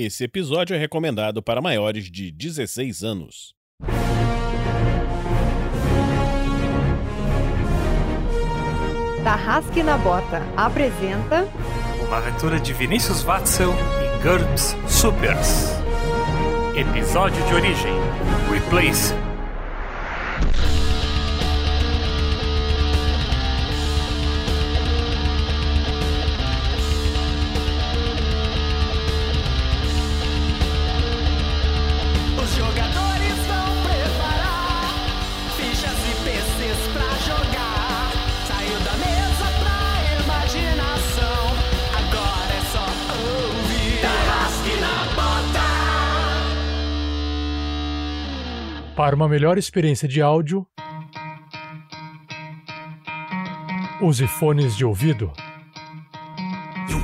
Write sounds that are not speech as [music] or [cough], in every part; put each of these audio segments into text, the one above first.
Esse episódio é recomendado para maiores de 16 anos. Tarrasque na Bota apresenta Uma aventura de Vinícius Watzel e GURPS Supers. Episódio de origem: Replace. Para uma melhor experiência de áudio, use fones de ouvido. You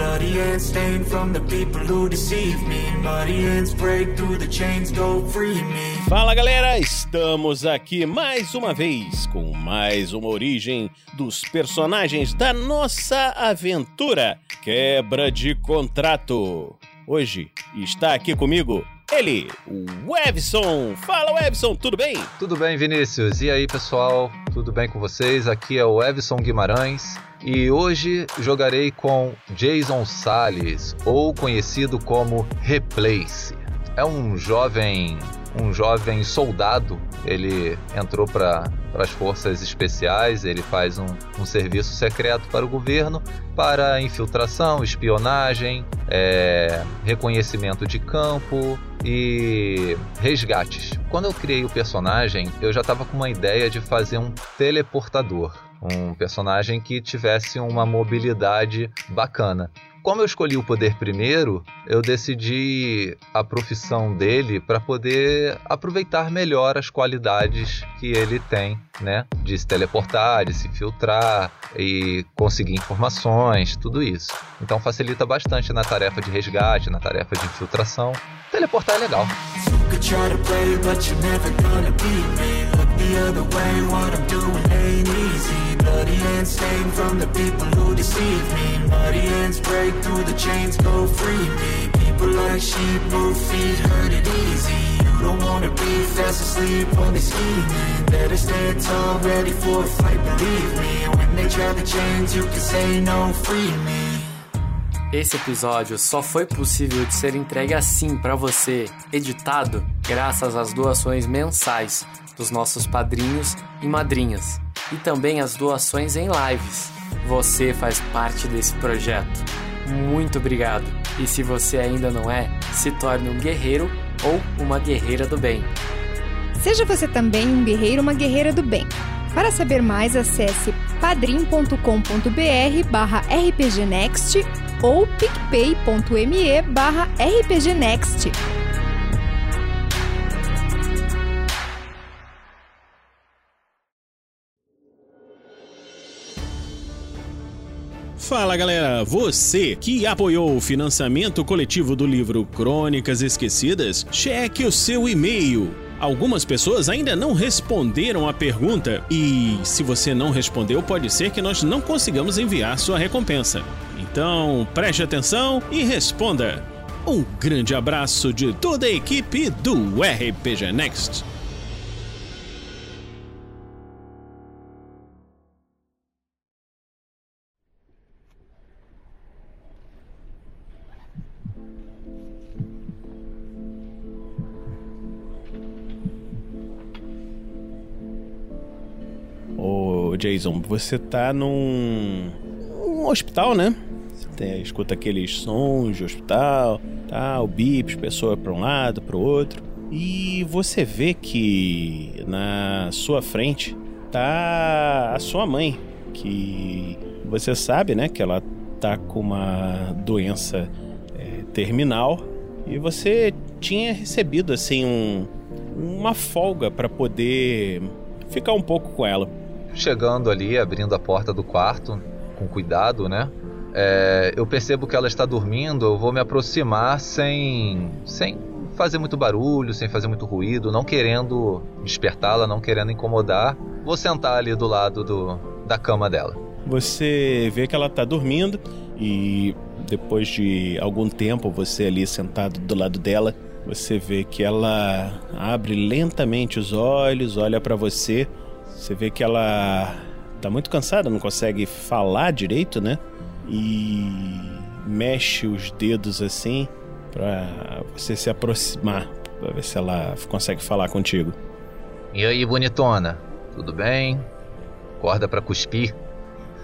Bloody hands stained from the people who deceive me. Muddy hands break through the chains, go free me. Fala galera, estamos aqui mais uma vez com mais uma origem dos personagens da nossa aventura Quebra de Contrato. Hoje está aqui comigo ele, o Webson. Fala Webson, tudo bem? Tudo bem, Vinícius? E aí, pessoal? Tudo bem com vocês? Aqui é o Evson Guimarães e hoje jogarei com Jason Salles, ou conhecido como Replace. É um jovem, um jovem soldado. Ele entrou para as forças especiais. Ele faz um, um serviço secreto para o governo para infiltração, espionagem, é, reconhecimento de campo e resgates. Quando eu criei o personagem, eu já estava com uma ideia de fazer um teleportador, um personagem que tivesse uma mobilidade bacana. Como eu escolhi o poder primeiro, eu decidi a profissão dele para poder aproveitar melhor as qualidades que ele tem, né? De se teleportar, de se filtrar e conseguir informações, tudo isso. Então facilita bastante na tarefa de resgate, na tarefa de infiltração. Teleportar é legal. You Bloody stained from the people who deceive me. Muddy hands break through the chains, go free me. People like sheep move feet, hurt it easy. You don't wanna be fast asleep when they. Better stand tall, ready for a fight, believe me. When they try you can say no, free me. Esse episódio só foi possível de ser entregue assim para você, editado, graças às doações mensais dos nossos padrinhos e madrinhas, e também às doações em lives. Você faz parte desse projeto. Muito obrigado! E se você ainda não é, se torne um guerreiro ou uma guerreira do bem. Seja você também um guerreiro ou uma guerreira do bem. Para saber mais, acesse padrim.com.br barra rpgnext ou picpay.me barra rpgnext. Fala galera, você que apoiou o financiamento coletivo do livro Crônicas Esquecidas, cheque o seu e-mail. Algumas pessoas ainda não responderam a pergunta e, se você não respondeu, pode ser que nós não consigamos enviar sua recompensa. Então, preste atenção e responda. Um grande abraço de toda a equipe do RPG Next. Jason, você tá num, um hospital, né? Você tem- escuta aqueles sons de hospital, tal, bips, pessoa para um lado, para o outro. E você vê que na sua frente tá a sua mãe, que você sabe, né, que ela tá com uma doença é, terminal e você tinha recebido assim um, uma folga para poder ficar um pouco com ela. Chegando ali, abrindo a porta do quarto, com cuidado, né? É, eu percebo que ela está dormindo, eu vou me aproximar sem, sem fazer muito barulho, sem fazer muito ruído, não querendo despertá-la, não querendo incomodar. Vou sentar ali do lado do, da cama dela. Você vê que ela tá dormindo e depois de algum tempo você ali sentado do lado dela, você vê que ela abre lentamente os olhos, olha para você. Você vê que ela tá muito cansada, não consegue falar direito, né? E mexe os dedos assim para você se aproximar, para ver se ela consegue falar contigo. E aí, bonitona? Tudo bem? Acorda pra cuspir?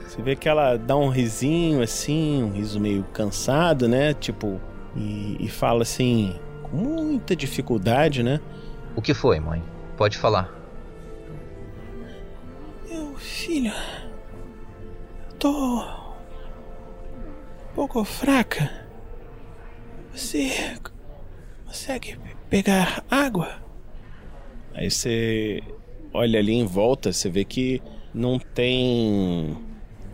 Você vê que ela dá um risinho assim, um riso meio cansado, né? Tipo, e, e fala assim, com muita dificuldade, né? O que foi, mãe? Pode falar. Meu filho, eu tô um pouco fraca. Você consegue pegar água? Aí você olha ali em volta, você vê que não tem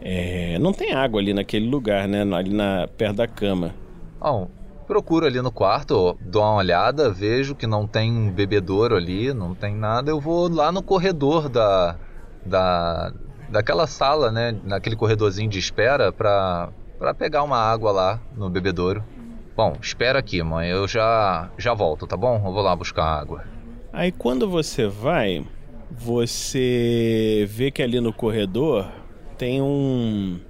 é, não tem água ali naquele lugar, né? Ali na perto da cama. Bom, procuro ali no quarto, dou uma olhada, vejo que não tem um bebedouro ali, não tem nada. Eu vou lá no corredor da da daquela sala, né? Naquele corredorzinho de espera para para pegar uma água lá no bebedouro. Bom, espera aqui, mãe. Eu já já volto, tá bom? Eu vou lá buscar água. Aí quando você vai, você vê que ali no corredor tem um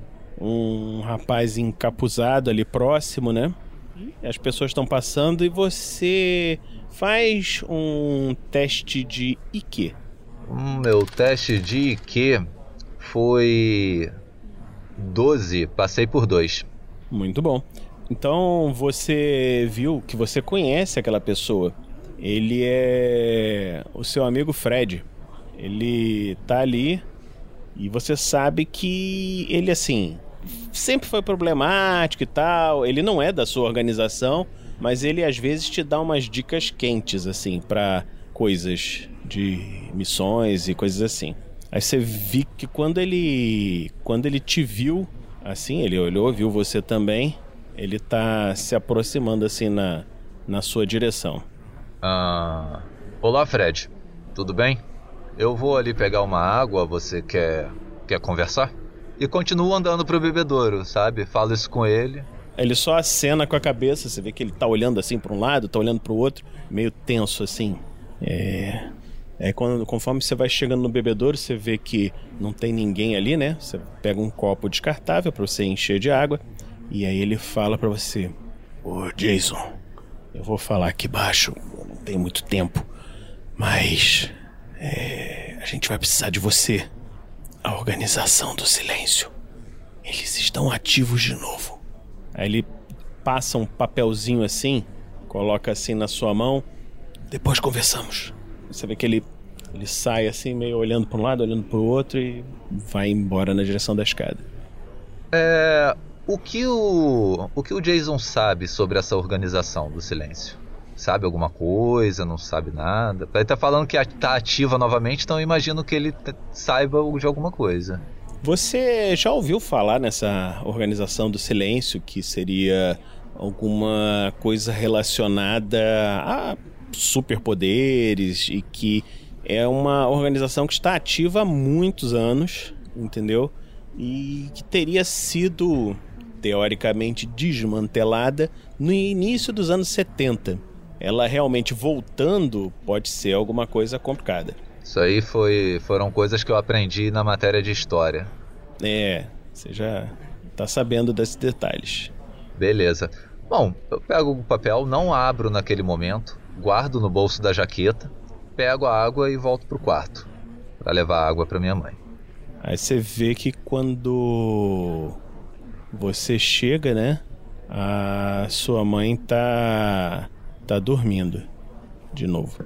um rapaz encapuzado ali próximo, né? As pessoas estão passando e você faz um teste de IQ. Hum, meu teste de IQ foi 12, passei por 2. Muito bom. Então você viu que você conhece aquela pessoa. Ele é o seu amigo Fred. Ele tá ali e você sabe que ele, assim, sempre foi problemático e tal. Ele não é da sua organização, mas ele às vezes te dá umas dicas quentes, assim, para coisas de missões e coisas assim. Aí você viu que quando ele quando ele te viu, assim, ele olhou, viu você também, ele tá se aproximando assim na, na sua direção. Ah, olá, Fred. Tudo bem? Eu vou ali pegar uma água, você quer quer conversar? E continuo andando pro bebedouro, sabe? Falo isso com ele. Ele só acena com a cabeça, você vê que ele tá olhando assim para um lado, tá olhando para o outro, meio tenso assim. É. É quando, conforme você vai chegando no bebedouro, você vê que não tem ninguém ali, né? Você pega um copo descartável para você encher de água. E aí ele fala para você: Ô Jason, eu vou falar aqui baixo, não tem muito tempo, mas é, a gente vai precisar de você. A organização do silêncio. Eles estão ativos de novo. Aí ele passa um papelzinho assim, coloca assim na sua mão. Depois conversamos. Você vê que ele, ele sai assim, meio olhando para um lado, olhando para o outro e vai embora na direção da escada. É. O que o. O que o Jason sabe sobre essa organização do silêncio? Sabe alguma coisa? Não sabe nada? Ele tá falando que tá ativa novamente, então eu imagino que ele saiba de alguma coisa. Você já ouviu falar nessa organização do silêncio que seria alguma coisa relacionada a superpoderes e que é uma organização que está ativa há muitos anos, entendeu? E que teria sido teoricamente desmantelada no início dos anos 70. Ela realmente voltando pode ser alguma coisa complicada. Isso aí foi, foram coisas que eu aprendi na matéria de história. É, você já tá sabendo desses detalhes. Beleza. Bom, eu pego o papel, não abro naquele momento, guardo no bolso da jaqueta, pego a água e volto pro quarto para levar água para minha mãe. Aí você vê que quando você chega, né? A sua mãe tá tá dormindo de novo.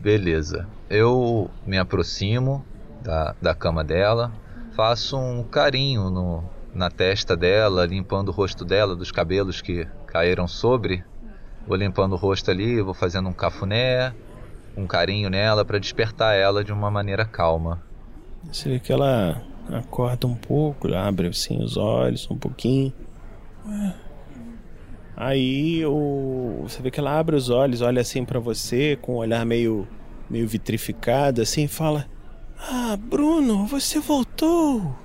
Beleza. Eu me aproximo da, da cama dela, faço um carinho no, na testa dela, limpando o rosto dela dos cabelos que caíram sobre. Vou limpando o rosto ali, vou fazendo um cafuné, um carinho nela para despertar ela de uma maneira calma. Você vê que ela acorda um pouco, abre assim os olhos um pouquinho. Aí o... você vê que ela abre os olhos, olha assim pra você com um olhar meio meio vitrificado assim e fala: "Ah, Bruno, você voltou".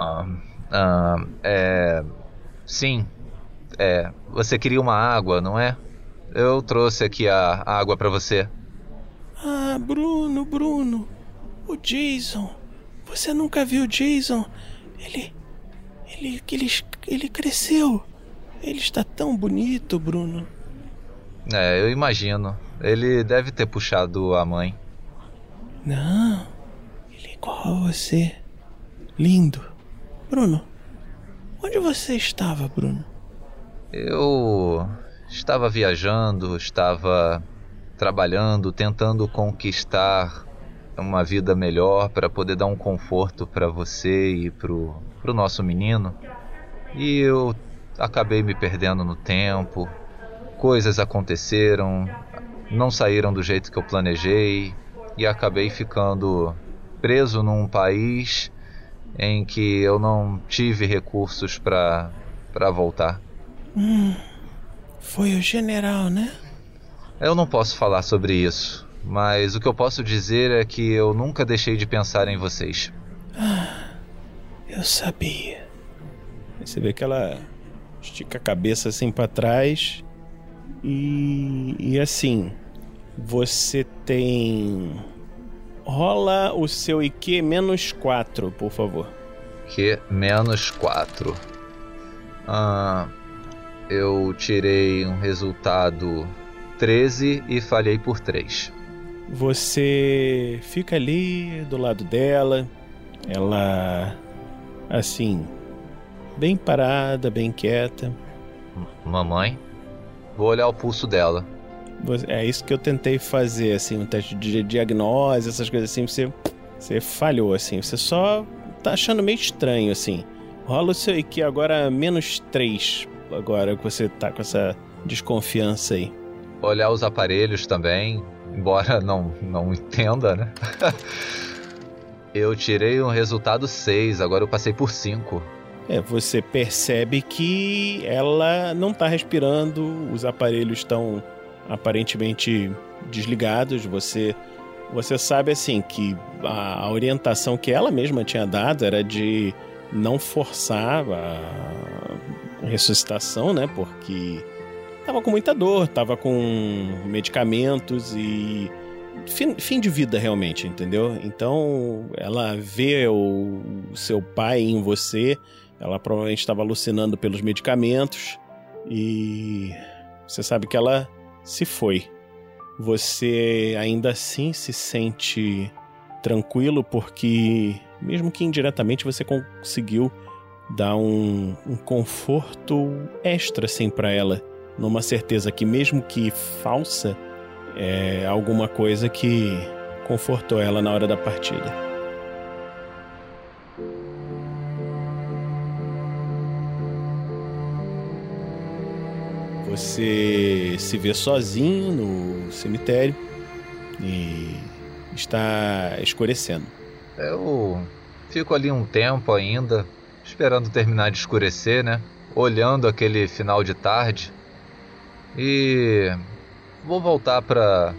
Ah, ah, é. Sim. É. Você queria uma água, não é? Eu trouxe aqui a água para você. Ah, Bruno, Bruno. O Jason. Você nunca viu o Jason? Ele. Ele. Ele, ele cresceu. Ele está tão bonito, Bruno. É, eu imagino. Ele deve ter puxado a mãe. Não. Ele é igual a você. Lindo. Bruno, onde você estava, Bruno? Eu estava viajando, estava trabalhando, tentando conquistar uma vida melhor para poder dar um conforto para você e pro, pro nosso menino. E eu acabei me perdendo no tempo. Coisas aconteceram, não saíram do jeito que eu planejei e acabei ficando preso num país em que eu não tive recursos para para voltar. Hum, foi o general, né? Eu não posso falar sobre isso, mas o que eu posso dizer é que eu nunca deixei de pensar em vocês. Ah, eu sabia. Você vê que ela estica a cabeça assim para trás e, e assim, você tem rola o seu IQ menos 4, por favor. IQ menos 4. Ah, eu tirei um resultado 13 e falhei por 3. Você fica ali do lado dela, ela assim, bem parada, bem quieta. Mamãe, vou olhar o pulso dela. É isso que eu tentei fazer, assim, um teste de diagnose, essas coisas assim, você, você falhou, assim, você só tá achando meio estranho, assim. Rola o seu IQ agora menos 3, agora que você tá com essa desconfiança aí. Olhar os aparelhos também, embora [laughs] não, não entenda, né? [laughs] eu tirei um resultado 6, agora eu passei por 5. É, você percebe que ela não tá respirando, os aparelhos estão aparentemente desligados. Você você sabe assim que a, a, orientação que ela mesma tinha dado era de não forçar a ressuscitação, né? Porque tava com muita dor, tava com medicamentos e fim, fim de vida realmente, entendeu? Então ela vê o, o seu pai em você, ela provavelmente estava alucinando pelos medicamentos e você sabe que ela se foi, você ainda assim se sente tranquilo porque, mesmo que indiretamente, você conseguiu dar um, um conforto extra assim para ela, numa certeza que, mesmo que falsa, é alguma coisa que confortou ela na hora da partida. Você se vê sozinho no cemitério e está escurecendo. Eu fico ali um tempo ainda, esperando terminar de escurecer, né? Olhando aquele final de tarde. E vou voltar para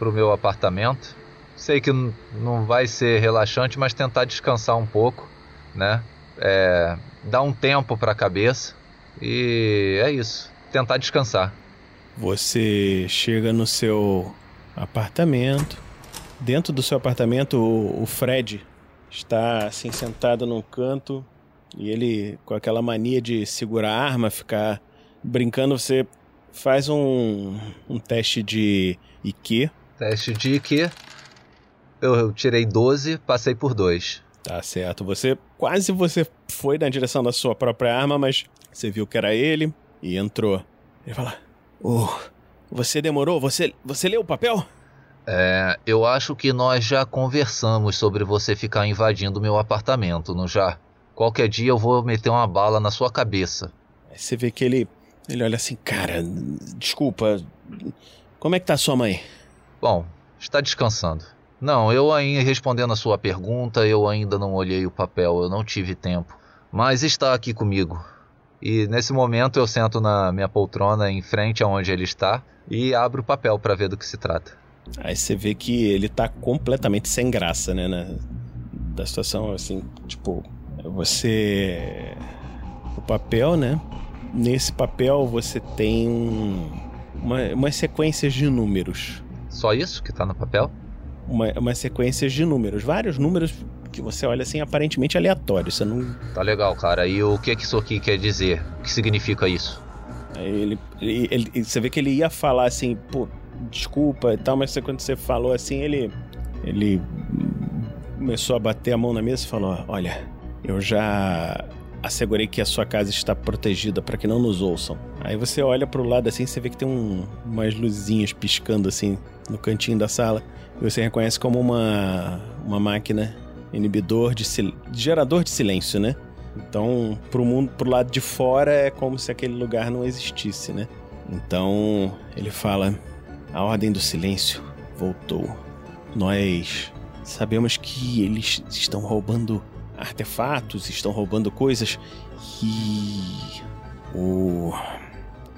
o meu apartamento. Sei que não vai ser relaxante, mas tentar descansar um pouco, né? É, dar um tempo para a cabeça. E é isso tentar descansar. Você chega no seu apartamento. Dentro do seu apartamento, o Fred está assim sentado num canto e ele com aquela mania de segurar a arma, ficar brincando. Você faz um, um teste de IQ. Teste de IQ. Eu, eu tirei 12, passei por 2. Tá certo. Você quase você foi na direção da sua própria arma, mas você viu que era ele e entrou. Ele fala: Oh, você demorou? Você, você leu o papel? É, eu acho que nós já conversamos sobre você ficar invadindo meu apartamento, não já? Qualquer dia eu vou meter uma bala na sua cabeça. Aí você vê que ele, ele olha assim, cara, desculpa, como é que tá sua mãe? Bom, está descansando. Não, eu ainda respondendo a sua pergunta, eu ainda não olhei o papel, eu não tive tempo. Mas está aqui comigo. E nesse momento eu sento na minha poltrona em frente aonde ele está e abro o papel para ver do que se trata. Aí você vê que ele tá completamente sem graça, né? Na, da situação, assim, tipo, Você. O papel, né? Nesse papel você tem um, uma, umas sequências de números. Só isso que tá no papel? Uma, umas sequências de números. Vários números que você olha assim, aparentemente aleatórios. Você não. Tá legal, cara. E o que que isso aqui quer dizer? O que significa isso? Ele, ele, ele- você vê que ele ia falar assim, pô, desculpa e tal, mas quando você falou assim, ele. Ele começou a bater a mão na mesa e falou: Olha, eu já assegurei que a sua casa está protegida para que não nos ouçam. Aí você olha pro lado assim, você vê que tem um, umas luzinhas piscando assim no cantinho da sala. E você reconhece como uma, uma máquina inibidor de sil- gerador de silêncio, né? Então, pro mundo, pro lado de fora é como se aquele lugar não existisse, né? Então, ele fala: "A ordem do silêncio voltou. Nós sabemos que eles estão roubando artefatos, estão roubando coisas e o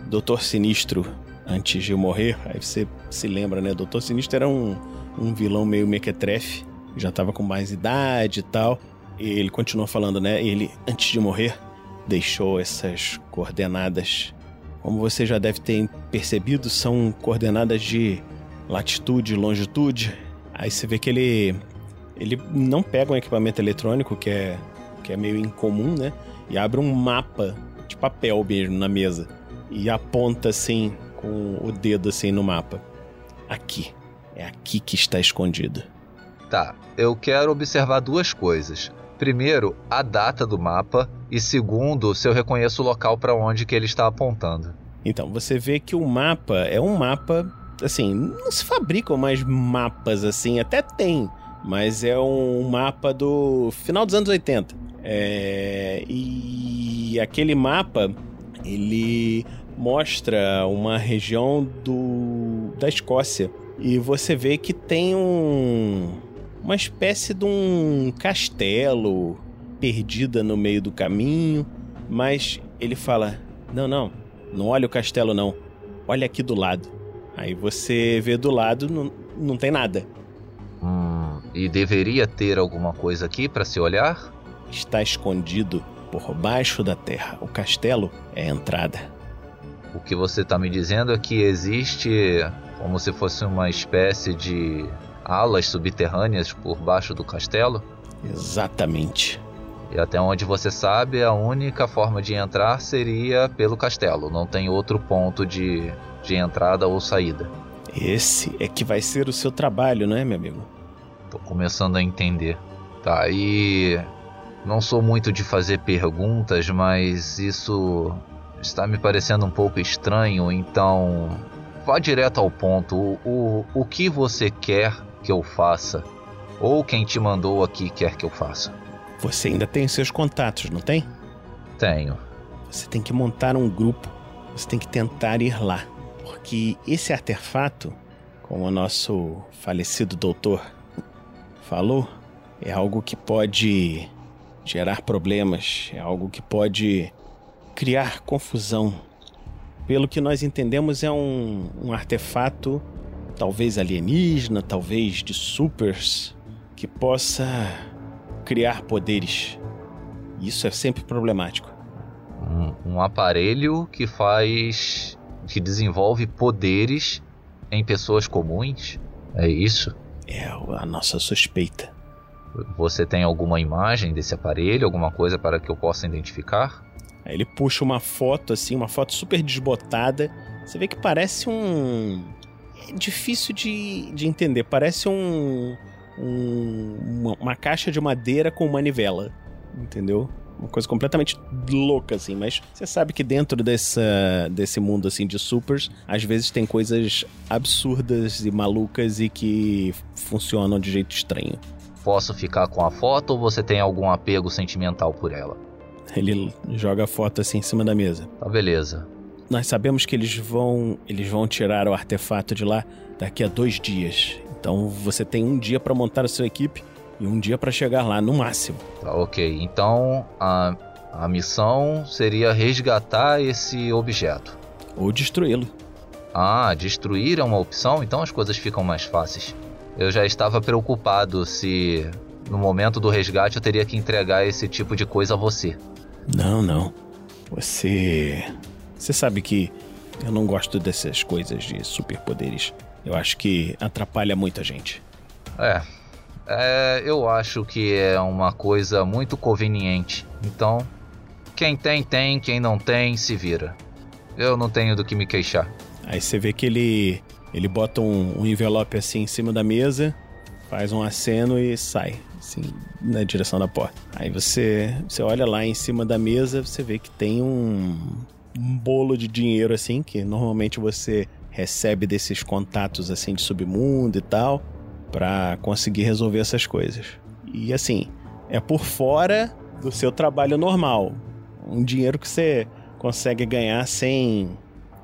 Doutor Sinistro antes de morrer, aí você se lembra, né? Doutor Sinistro era um, um vilão meio mequetrefe, já tava com mais idade e tal. E ele continua falando, né? Ele, antes de morrer, deixou essas coordenadas. Como você já deve ter percebido, são coordenadas de latitude e longitude. Aí você vê que ele ele não pega um equipamento eletrônico que é que é meio incomum, né? E abre um mapa de papel mesmo na mesa e aponta assim com o dedo assim no mapa. Aqui. É aqui que está escondido. Tá, eu quero observar duas coisas. Primeiro, a data do mapa e segundo, se eu reconheço o local para onde que ele está apontando. Então, você vê que o mapa é um mapa, assim, não se fabricam mais mapas assim, até tem, mas é um mapa do final dos anos 80. É, e aquele mapa, ele mostra uma região do, da Escócia. E você vê que tem um, uma espécie de um castelo perdida no meio do caminho, mas ele fala: Não, não, não olha o castelo, não. Olha aqui do lado. Aí você vê do lado, não, não tem nada. Hum, e deveria ter alguma coisa aqui para se olhar? Está escondido por baixo da terra. O castelo é a entrada. O que você está me dizendo é que existe como se fosse uma espécie de alas subterrâneas por baixo do castelo? Exatamente. E até onde você sabe, a única forma de entrar seria pelo castelo. Não tem outro ponto de, de entrada ou saída. Esse é que vai ser o seu trabalho, não é, meu amigo? Tô começando a entender. Tá, e. Não sou muito de fazer perguntas, mas isso está me parecendo um pouco estranho, então. Vá direto ao ponto. O, o, o que você quer que eu faça? Ou quem te mandou aqui quer que eu faça? Você ainda tem seus contatos, não tem? Tenho. Você tem que montar um grupo. Você tem que tentar ir lá. Porque esse artefato, como o nosso falecido doutor falou, é algo que pode gerar problemas, é algo que pode criar confusão. Pelo que nós entendemos, é um, um artefato, talvez alienígena, talvez de supers, que possa criar poderes. Isso é sempre problemático. Um, um aparelho que faz. que desenvolve poderes em pessoas comuns? É isso? É a nossa suspeita. Você tem alguma imagem desse aparelho, alguma coisa para que eu possa identificar? Aí ele puxa uma foto assim, uma foto super desbotada. Você vê que parece um. É difícil de, de entender. Parece um, um- uma, uma caixa de madeira com manivela. Entendeu? Uma coisa completamente louca, assim. Mas você sabe que dentro dessa, desse mundo assim de supers, às vezes tem coisas absurdas e malucas e que funcionam de jeito estranho. Posso ficar com a foto ou você tem algum apego sentimental por ela? Ele joga a foto assim em cima da mesa. Tá, beleza. Nós sabemos que eles vão, eles vão tirar o artefato de lá daqui a dois dias. Então você tem um dia para montar a sua equipe e um dia para chegar lá no máximo. Tá, ok. Então a, a missão seria resgatar esse objeto. Ou destruí-lo. Ah, destruir é uma opção, então as coisas ficam mais fáceis. Eu já estava preocupado se no momento do resgate eu teria que entregar esse tipo de coisa a você. Não, não. Você. Você sabe que eu não gosto dessas coisas de superpoderes. Eu acho que atrapalha muita gente. É, é, eu acho que é uma coisa muito conveniente. Então, quem tem, tem, quem não tem, se vira. Eu não tenho do que me queixar. Aí você vê que ele. Ele bota um, um envelope assim em cima da mesa, faz um aceno e sai, assim, na direção da porta. Aí você, você olha lá em cima da mesa, você vê que tem um, um bolo de dinheiro assim, que normalmente você recebe desses contatos assim de submundo e tal, para conseguir resolver essas coisas. E assim, é por fora do seu trabalho normal. Um dinheiro que você consegue ganhar sem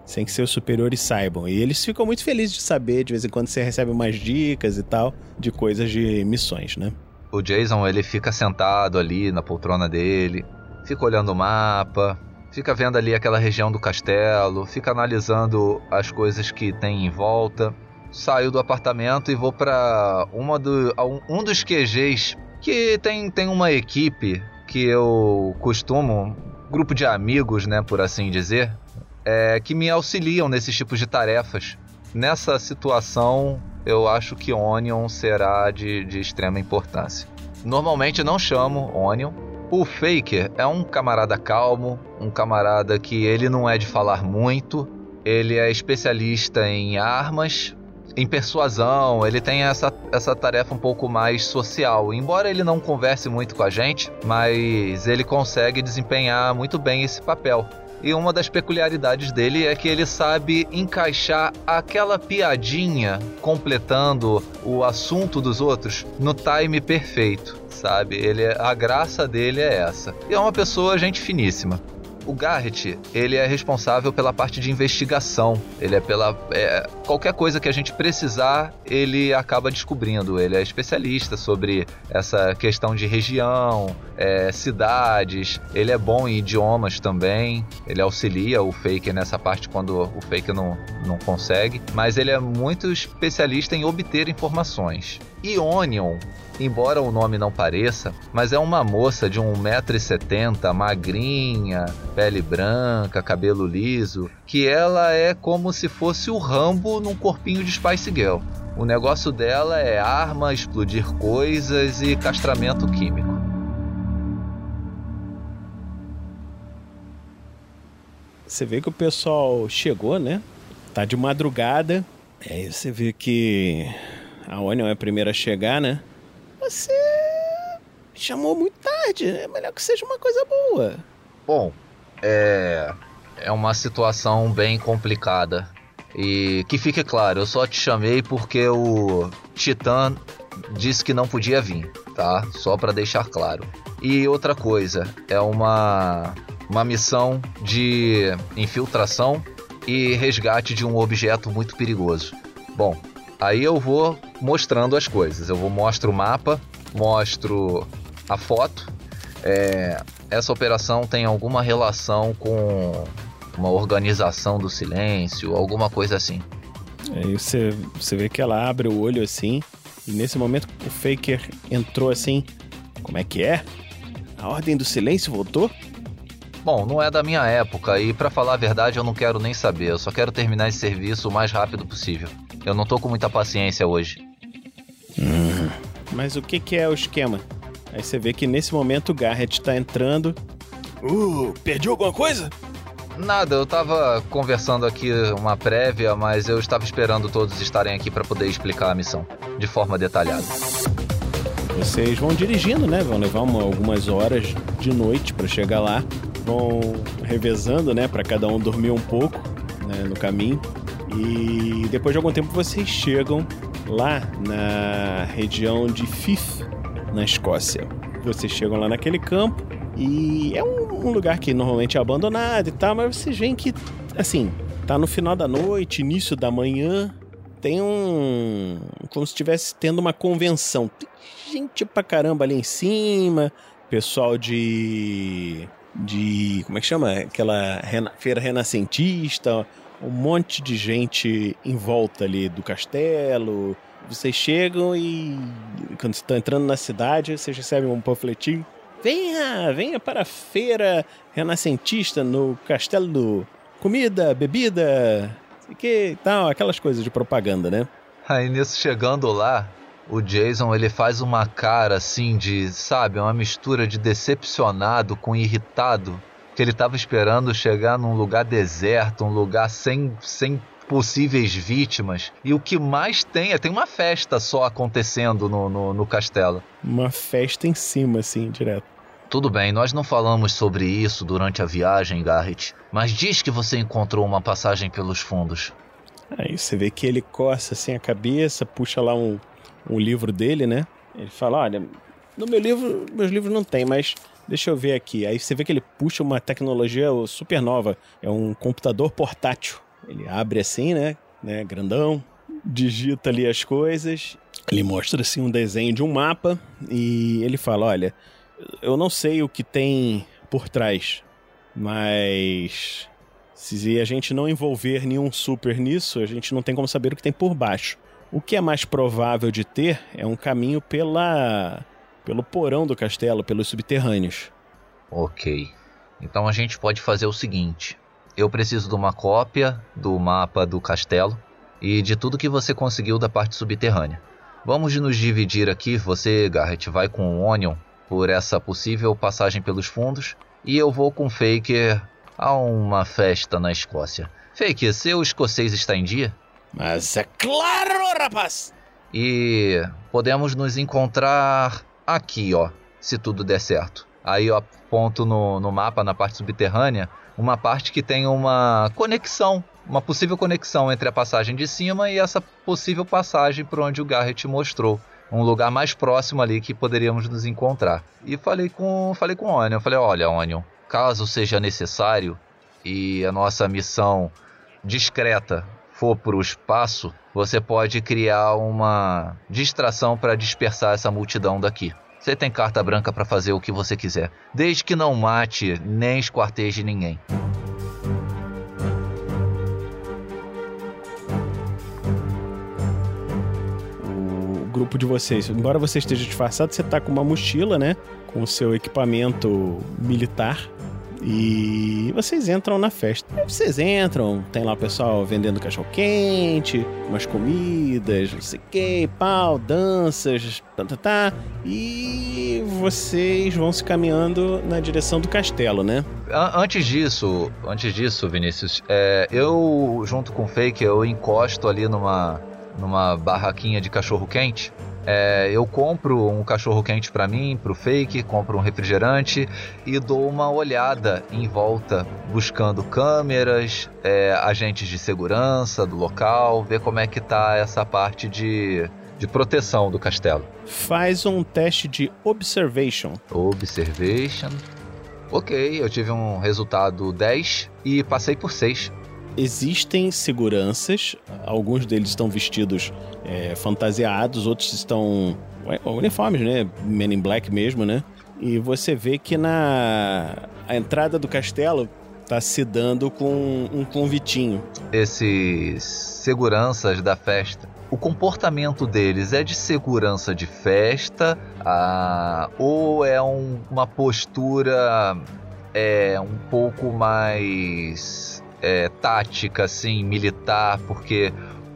sem que seus superiores saibam. E eles ficam muito felizes de saber, de vez em quando você recebe umas dicas e tal, de coisas de missões, né? O Jason, ele fica sentado ali na poltrona dele, fica olhando o mapa, fica vendo ali aquela região do castelo, fica analisando as coisas que tem em volta. Saio do apartamento e vou para uma do um dos QGs que tem tem uma equipe que eu costumo, grupo de amigos, né, por assim dizer, é, que me auxiliam nesses tipos de tarefas. Nessa situação, eu acho que Onion será de, de extrema importância. Normalmente não chamo Onion. O Faker é um camarada calmo, um camarada que ele não é de falar muito, ele é especialista em armas, em persuasão, ele tem essa, essa tarefa um pouco mais social. Embora ele não converse muito com a gente, mas ele consegue desempenhar muito bem esse papel. E uma das peculiaridades dele é que ele sabe encaixar aquela piadinha completando o assunto dos outros no time perfeito, sabe? Ele a graça dele é essa. E é uma pessoa gente finíssima. O Garrett, ele é responsável pela parte de investigação. Ele é pela. É, qualquer coisa que a gente precisar, ele acaba descobrindo. Ele é especialista sobre essa questão de região, é, cidades. Ele é bom em idiomas também. Ele auxilia o Faker nessa parte quando o Faker não, não consegue. Mas ele é muito especialista em obter informações. E Onion, embora o nome não pareça, mas é uma moça de 1,70m, magrinha, pele branca, cabelo liso, que ela é como se fosse o Rambo num corpinho de Spice Girl. O negócio dela é arma, explodir coisas e castramento químico. Você vê que o pessoal chegou, né? Tá de madrugada. Aí você vê que a Onion é a primeira a chegar, né? Você chamou muito tarde. É melhor que seja uma coisa boa. Bom, é. É uma situação bem complicada. E que fique claro, eu só te chamei porque o Titã disse que não podia vir, tá? Só para deixar claro. E outra coisa, é uma uma missão de infiltração e resgate de um objeto muito perigoso. Bom, Aí eu vou mostrando as coisas. Eu vou mostro o mapa, mostro a foto. É, essa operação tem alguma relação com uma organização do silêncio, alguma coisa assim. Aí você, você vê que ela abre o olho assim, e nesse momento o Faker entrou assim. Como é que é? A Ordem do Silêncio voltou? Bom, não é da minha época e para falar a verdade eu não quero nem saber. Eu só quero terminar esse serviço o mais rápido possível. Eu não tô com muita paciência hoje. Hum. Mas o que, que é o esquema? Aí você vê que nesse momento o Garrett tá entrando. Uh, perdi alguma coisa? Nada, eu tava conversando aqui uma prévia, mas eu estava esperando todos estarem aqui para poder explicar a missão de forma detalhada. Vocês vão dirigindo, né? Vão levar uma, algumas horas de noite para chegar lá. Vão revezando, né? Para cada um dormir um pouco né, no caminho. E depois de algum tempo vocês chegam lá na região de Fife, na Escócia. Vocês chegam lá naquele campo e é um, um lugar que normalmente é abandonado e tal, mas vocês veem que, assim, tá no final da noite, início da manhã, tem um. como se estivesse tendo uma convenção. Tem gente pra caramba ali em cima, pessoal de. De. como é que chama? Aquela rena, feira renascentista um monte de gente em volta ali do castelo, Vocês chegam e quando estão entrando na cidade, vocês recebem um panfletinho. Venha, venha para a feira renascentista no Castelo do Comida, bebida, sei que tal, aquelas coisas de propaganda, né? Aí nisso chegando lá, o Jason ele faz uma cara assim de, sabe, uma mistura de decepcionado com irritado, que ele tava esperando chegar num lugar deserto, um lugar sem sem possíveis vítimas. E o que mais tem é tem uma festa só acontecendo no, no, no castelo. Uma festa em cima, assim, direto. Tudo bem, nós não falamos sobre isso durante a viagem, Garrett, mas diz que você encontrou uma passagem pelos fundos. Aí você vê que ele coça assim a cabeça, puxa lá um, um livro dele, né? Ele fala: Olha, no meu livro, meus livros não tem, mas deixa eu ver aqui. Aí você vê que ele puxa uma tecnologia super nova. É um computador portátil. Ele abre assim, né? né grandão, digita ali as coisas. Ele mostra assim um desenho de um mapa e ele fala: Olha, eu não sei o que tem por trás, mas se a gente não envolver nenhum super nisso, a gente não tem como saber o que tem por baixo. O que é mais provável de ter é um caminho pela pelo porão do castelo, pelos subterrâneos. Ok. Então a gente pode fazer o seguinte: eu preciso de uma cópia do mapa do castelo e de tudo que você conseguiu da parte subterrânea. Vamos nos dividir aqui. Você, Garrett, vai com o Onion por essa possível passagem pelos fundos e eu vou com Faker a uma festa na Escócia. Faker, seu escocês está em dia? Mas é claro, rapaz! E podemos nos encontrar aqui, ó, se tudo der certo. Aí eu aponto no, no mapa, na parte subterrânea, uma parte que tem uma conexão, uma possível conexão entre a passagem de cima e essa possível passagem por onde o Garrett mostrou. Um lugar mais próximo ali que poderíamos nos encontrar. E falei com, falei com o Onion, falei, olha, Onion, caso seja necessário e a nossa missão discreta for para o espaço, você pode criar uma distração para dispersar essa multidão daqui. Você tem carta branca para fazer o que você quiser, desde que não mate nem esquarteje ninguém. O grupo de vocês, embora você esteja disfarçado, você tá com uma mochila, né? Com o seu equipamento militar. E vocês entram na festa. Aí vocês entram, tem lá o pessoal vendendo cachorro quente, umas comidas, não sei o que, pau, danças, tá, tá, tá. E vocês vão se caminhando na direção do castelo, né? Antes disso, antes disso, Vinícius, é, eu junto com o Fake, eu encosto ali numa, numa barraquinha de cachorro quente é, eu compro um cachorro quente para mim, pro fake, compro um refrigerante e dou uma olhada em volta, buscando câmeras, é, agentes de segurança do local, ver como é que tá essa parte de, de proteção do castelo. Faz um teste de observation. Observation. Ok, eu tive um resultado 10 e passei por 6 existem seguranças, alguns deles estão vestidos é, fantasiados, outros estão uniformes, né? Men in Black mesmo, né? E você vê que na a entrada do castelo tá se dando com um convitinho. Esses seguranças da festa, o comportamento deles é de segurança de festa ah, ou é um, uma postura é um pouco mais é, tática, assim, militar, porque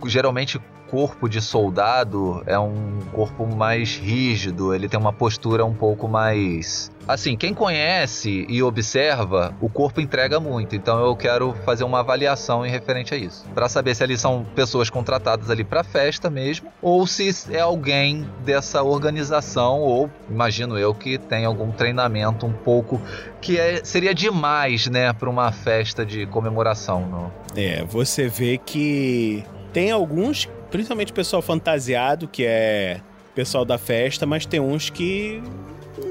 geralmente corpo de soldado é um corpo mais rígido, ele tem uma postura um pouco mais. Assim, quem conhece e observa, o corpo entrega muito. Então eu quero fazer uma avaliação em referente a isso, para saber se eles são pessoas contratadas ali para festa mesmo, ou se é alguém dessa organização, ou imagino eu que tem algum treinamento um pouco que é, seria demais, né, para uma festa de comemoração. É, você vê que tem alguns principalmente o pessoal fantasiado, que é pessoal da festa, mas tem uns que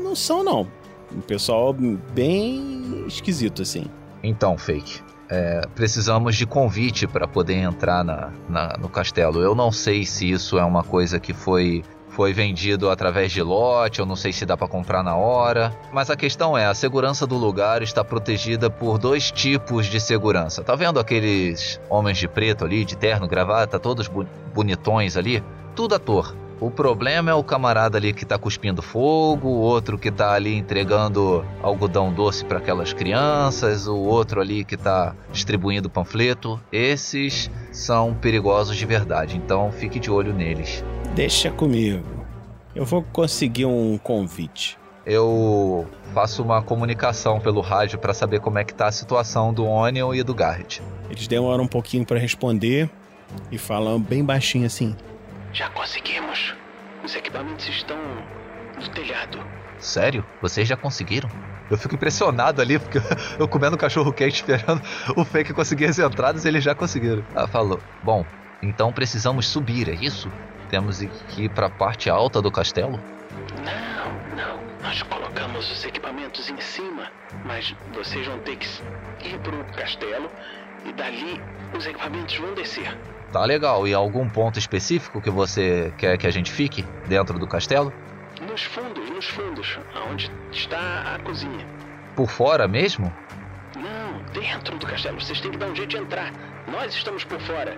não são, não. Um pessoal bem esquisito, assim. Então, Fake, é, precisamos de convite para poder entrar na, na, no castelo. Eu não sei se isso é uma coisa que foi foi vendido através de lote, eu não sei se dá para comprar na hora. Mas a questão é, a segurança do lugar está protegida por dois tipos de segurança. Tá vendo aqueles homens de preto ali, de terno, gravata, todos bonitões ali? tudo ator. O problema é o camarada ali que tá cuspindo fogo, o outro que tá ali entregando algodão doce para aquelas crianças, o outro ali que tá distribuindo panfleto. Esses são perigosos de verdade, então fique de olho neles. Deixa comigo. Eu vou conseguir um convite. Eu faço uma comunicação pelo rádio para saber como é que tá a situação do Onion e do Garrett. Eles demoram um pouquinho para responder e falam bem baixinho assim. Já conseguimos. Os equipamentos estão no telhado. Sério? Vocês já conseguiram? Eu fico impressionado ali, porque [laughs] eu comendo cachorro quente esperando o fake conseguir as entradas e eles já conseguiram. Ela falou: Bom, então precisamos subir, é isso? Temos que ir para a parte alta do castelo? Não, não. Nós colocamos os equipamentos em cima, mas vocês vão ter que ir pro castelo e dali os equipamentos vão descer. Tá legal. E algum ponto específico que você quer que a gente fique dentro do castelo? Nos fundos, nos fundos, onde está a cozinha. Por fora mesmo? Não, dentro do castelo. Vocês têm que dar um jeito de entrar. Nós estamos por fora.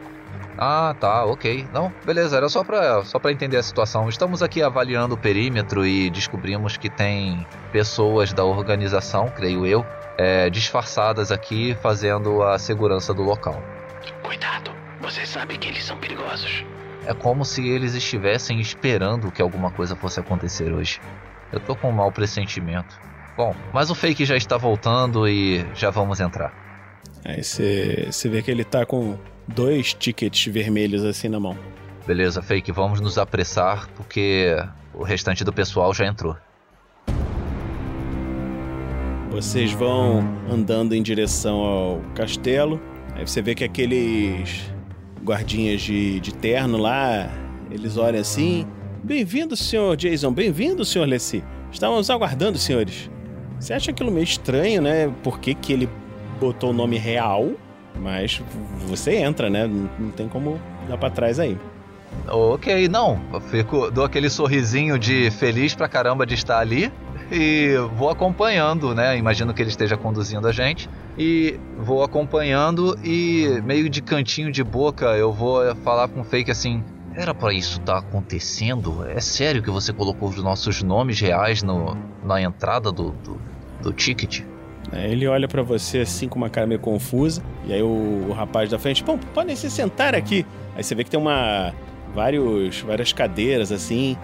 Ah, tá, ok. Não, beleza, era só pra, só pra entender a situação. Estamos aqui avaliando o perímetro e descobrimos que tem pessoas da organização, creio eu, é, disfarçadas aqui fazendo a segurança do local. Cuidado, você sabe que eles são perigosos. É como se eles estivessem esperando que alguma coisa fosse acontecer hoje. Eu tô com um mau pressentimento. Bom, mas o fake já está voltando e já vamos entrar. Aí você você vê que ele tá com dois tickets vermelhos assim na mão. Beleza, fake, vamos nos apressar porque o restante do pessoal já entrou. Vocês vão andando em direção ao castelo. Aí você vê que aqueles guardinhas de, de terno lá, eles olham assim. Bem-vindo, senhor Jason. Bem-vindo, senhor Leci. Estávamos aguardando, senhores. Você acha aquilo meio estranho, né? Por que, que ele botou o nome real? Mas você entra, né? Não, tem como dar pra trás aí. Ok, não. Fico, dou aquele sorrisinho de feliz pra caramba de estar ali e vou acompanhando, né? Imagino que ele esteja conduzindo a gente. E vou acompanhando e meio de cantinho de boca eu vou falar com o fake assim. Era pra isso estar acontecendo? É sério que você colocou os nossos nomes reais no, na entrada do, do, do ticket? Aí Ele olha pra você assim com uma cara meio confusa. E aí o, o rapaz da frente, bom, podem se sentar aqui. Aí você vê que tem uma. vários. várias cadeiras assim.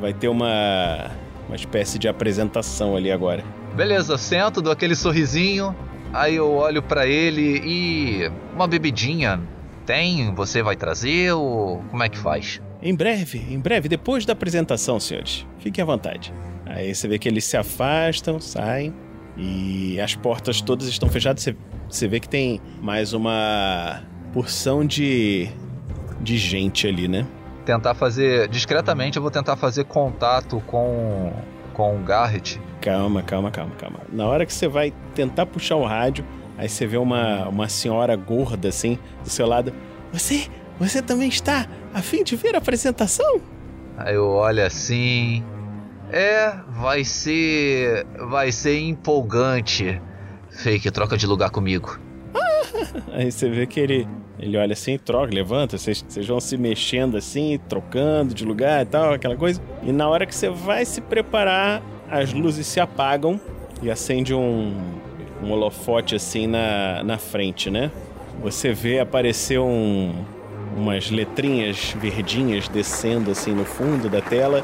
Vai ter uma. Uma espécie de apresentação ali agora. Beleza, sento, dou aquele sorrisinho. Aí eu olho pra ele e. Uma bebidinha. Tem? Você vai trazer ou como é que faz? Em breve, em breve, depois da apresentação, senhores. Fiquem à vontade. Aí você vê que eles se afastam, saem. E as portas todas estão fechadas. Você, você vê que tem mais uma porção de. de gente ali, né? Tentar fazer. Discretamente eu vou tentar fazer contato com. com o Garrett. Calma, calma, calma, calma. Na hora que você vai tentar puxar o rádio, aí você vê uma, uma senhora gorda assim do seu lado. Você, você também está a fim de ver a apresentação? Aí eu olho assim. É, vai ser. vai ser empolgante. Fake, troca de lugar comigo. [laughs] Aí você vê que ele, ele olha assim, troca, levanta, vocês, vão se mexendo assim, trocando de lugar e tal, aquela coisa. E na hora que você vai se preparar, as luzes se apagam e acende um, um holofote assim na, na frente, né? Você vê aparecer um, umas letrinhas verdinhas descendo assim no fundo da tela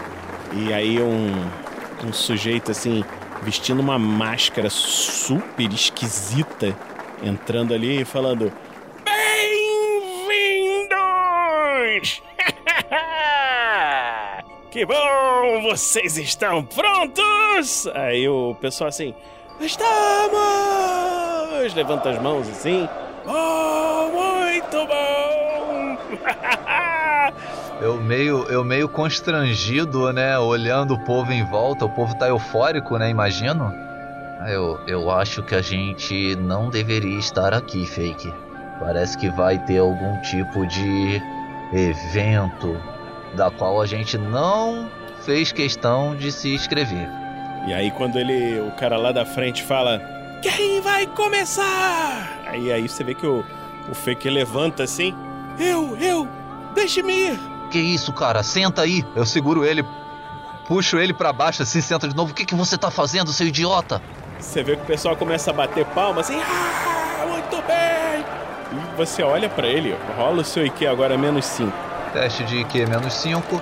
e aí um, um sujeito assim vestindo uma máscara super esquisita entrando ali e falando que bom! Vocês estão prontos? Aí o pessoal assim Estamos! Levanta as mãos assim Oh, muito bom! [laughs] Eu meio, eu meio constrangido, né? Olhando o povo em volta. O povo tá eufórico, né? Imagino. Eu, eu acho que a gente não deveria estar aqui, Fake. Parece que vai ter algum tipo de evento da qual a gente não fez questão de se inscrever. E aí quando ele, o cara lá da frente fala, quem vai começar? Aí aí você vê que o, o fake levanta assim, eu, eu, deixe-me ir. que isso, cara? Senta aí. Eu seguro ele, puxo ele pra baixo assim, senta de novo. O que, que você tá fazendo, seu idiota? Você vê que o pessoal começa a bater palma assim, ah, muito bem! E você olha pra ele, rola o seu IQ agora menos 5. Teste de IQ menos 5.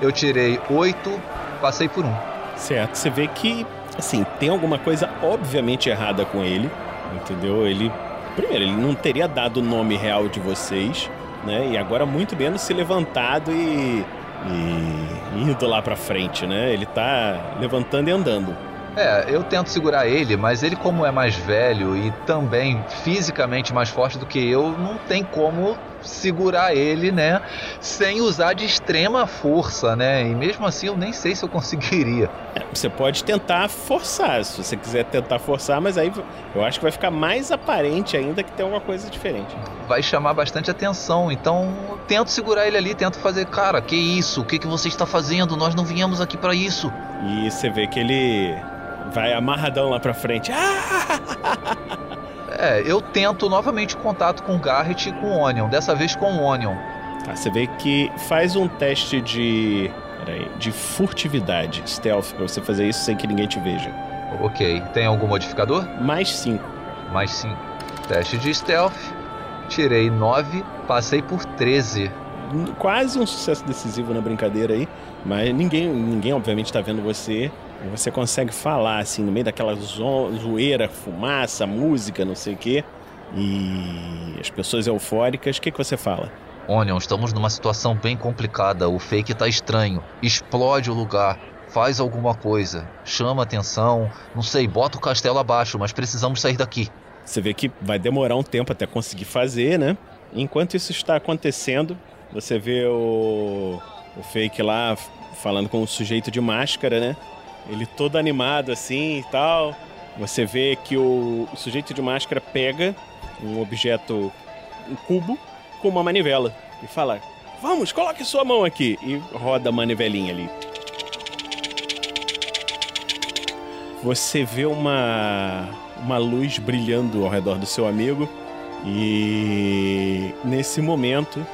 Eu tirei 8, passei por 1. Certo, você vê que, assim, tem alguma coisa obviamente errada com ele, entendeu? Ele, primeiro, ele não teria dado o nome real de vocês, né? E agora muito menos se levantado e, e indo lá pra frente, né? Ele tá levantando e andando. É, eu tento segurar ele, mas ele, como é mais velho e também fisicamente mais forte do que eu, não tem como segurar ele, né? Sem usar de extrema força, né? E mesmo assim eu nem sei se eu conseguiria. É, você pode tentar forçar, se você quiser tentar forçar, mas aí eu acho que vai ficar mais aparente ainda que tem alguma coisa diferente. Vai chamar bastante atenção, então tento segurar ele ali, tento fazer, cara, que isso? O que, que você está fazendo? Nós não viemos aqui para isso. E você vê que ele vai amarradão lá pra frente. [laughs] Ah! É, eu tento novamente contato com o Garrett e com o Onion, dessa vez com o Onion. Tá, você vê que faz um teste de. Peraí, de furtividade, stealth, pra você fazer isso sem que ninguém te veja. Ok, tem algum modificador? Mais 5. Mais 5. Teste de stealth. Tirei 9, passei por 13. Quase um sucesso decisivo na brincadeira aí, mas ninguém, ninguém obviamente tá vendo você. E você consegue falar assim no meio daquela zo zoeira, fumaça, música, não sei o quê. E as pessoas eufóricas, o que, que você fala? Onion, estamos numa situação bem complicada. O fake tá estranho. Explode o lugar. Faz alguma coisa. Chama atenção. Não sei, bota o castelo abaixo, mas precisamos sair daqui. Você vê que vai demorar um tempo até conseguir fazer, né? Enquanto isso está acontecendo, você vê o, o fake lá falando com o sujeito de máscara, né? Ele todo animado assim e tal. Você vê que o, sujeito de máscara pega um objeto, um cubo, com uma manivela e fala: Vamos, coloque sua mão aqui. E roda a manivelinha ali. Você vê uma, uma luz brilhando ao redor do seu amigo. E nesse momento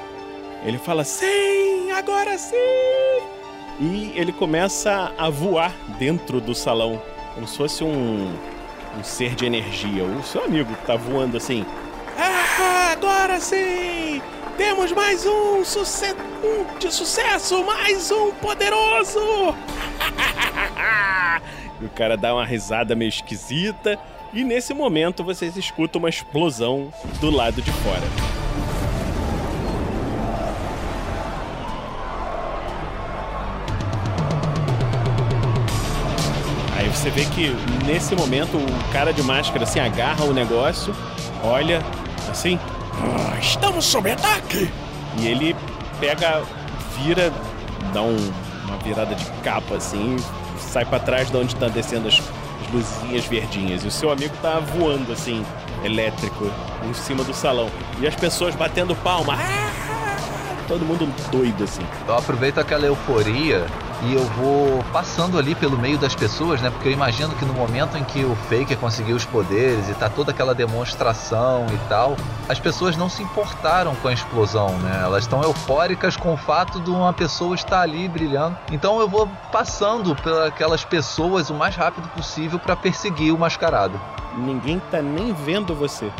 ele fala: Sim, agora sim! E ele começa a voar dentro do salão, como se fosse um, um ser de energia. O seu amigo tá voando assim. Ah, agora sim! Temos mais um, suce um de sucesso, mais um poderoso! [laughs] e o cara dá uma risada meio esquisita. E nesse momento vocês escutam uma explosão do lado de fora. Você vê que nesse momento o cara de máscara assim agarra o negócio, olha assim, "Ah, estamos sob ataque! E ele pega, vira, dá um- uma virada de capa assim, sai pra trás de onde tá descendo as, as luzinhas verdinhas. E o seu amigo tá voando assim, elétrico, em cima do salão. E as pessoas batendo palma. "Ah!" Todo mundo doido assim. Eu aproveito aquela euforia e eu vou passando ali pelo meio das pessoas, né? Porque eu imagino que no momento em que o Faker conseguiu os poderes e tá toda aquela demonstração e tal, as pessoas não se importaram com a explosão, né? Elas estão eufóricas com o fato de uma pessoa estar ali brilhando. Então eu vou passando pelas pessoas o mais rápido possível para perseguir o mascarado. Ninguém tá nem vendo você.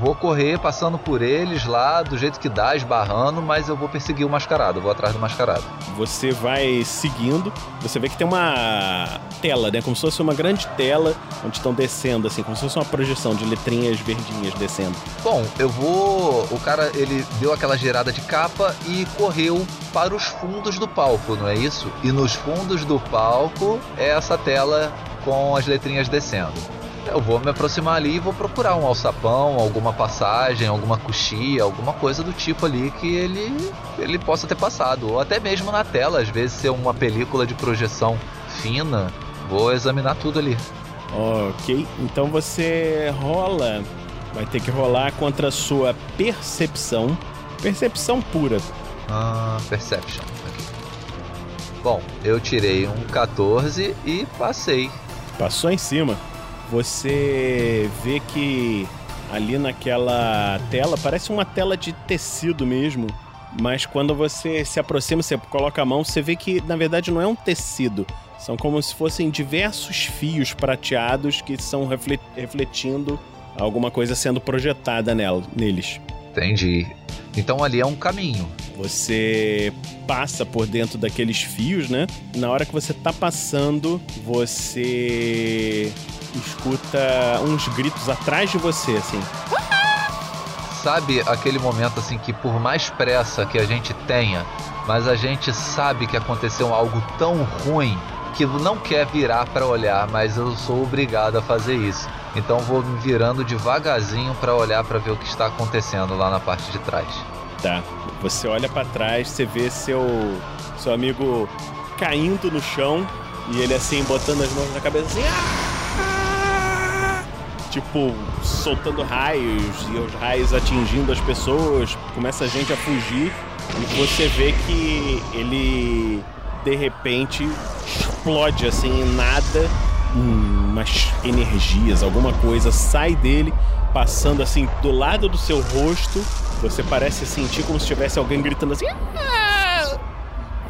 Vou correr passando por eles lá, do jeito que dá, esbarrando, mas eu vou perseguir o mascarado, vou atrás do mascarado. Você vai seguindo, você vê que tem uma tela, né? Como se fosse uma grande tela onde estão descendo, assim, como se fosse uma projeção de letrinhas verdinhas descendo. Bom, eu vou. O cara ele deu aquela gerada de capa e correu para os fundos do palco, não é isso? E nos fundos do palco é essa tela com as letrinhas descendo. Eu vou me aproximar ali e vou procurar um alçapão, alguma passagem, alguma coxia, alguma coisa do tipo ali que ele ele possa ter passado, ou até mesmo na tela, às vezes ser uma película de projeção fina. Vou examinar tudo ali. Ok, então você rola. Vai ter que rolar contra a sua percepção. Percepção pura. Ah, Perception. Bom, eu tirei um 14 e passei. Passou em cima. Você vê que ali naquela tela, parece uma tela de tecido mesmo. Mas quando você se aproxima, você coloca a mão, você vê que na verdade não é um tecido. São como se fossem diversos fios prateados que estão refle- refletindo alguma coisa sendo projetada nela, neles. Entendi. Então ali é um caminho. Você passa por dentro daqueles fios, né? Na hora que você tá passando, você escuta uns gritos atrás de você, assim. Sabe aquele momento assim que por mais pressa que a gente tenha, mas a gente sabe que aconteceu algo tão ruim que não quer virar para olhar, mas eu sou obrigado a fazer isso. Então vou me virando devagarzinho para olhar para ver o que está acontecendo lá na parte de trás. Tá. Você olha pra trás, você vê seu seu amigo caindo no chão e ele assim botando as mãos na cabeça assim, "Ah!" Tipo soltando raios e os raios atingindo as pessoas. Começa a gente a fugir e você vê que ele de repente explode assim em nada, umas energias, alguma coisa sai dele, passando assim do lado do seu rosto. Você parece sentir como se tivesse alguém gritando assim. "Ah!"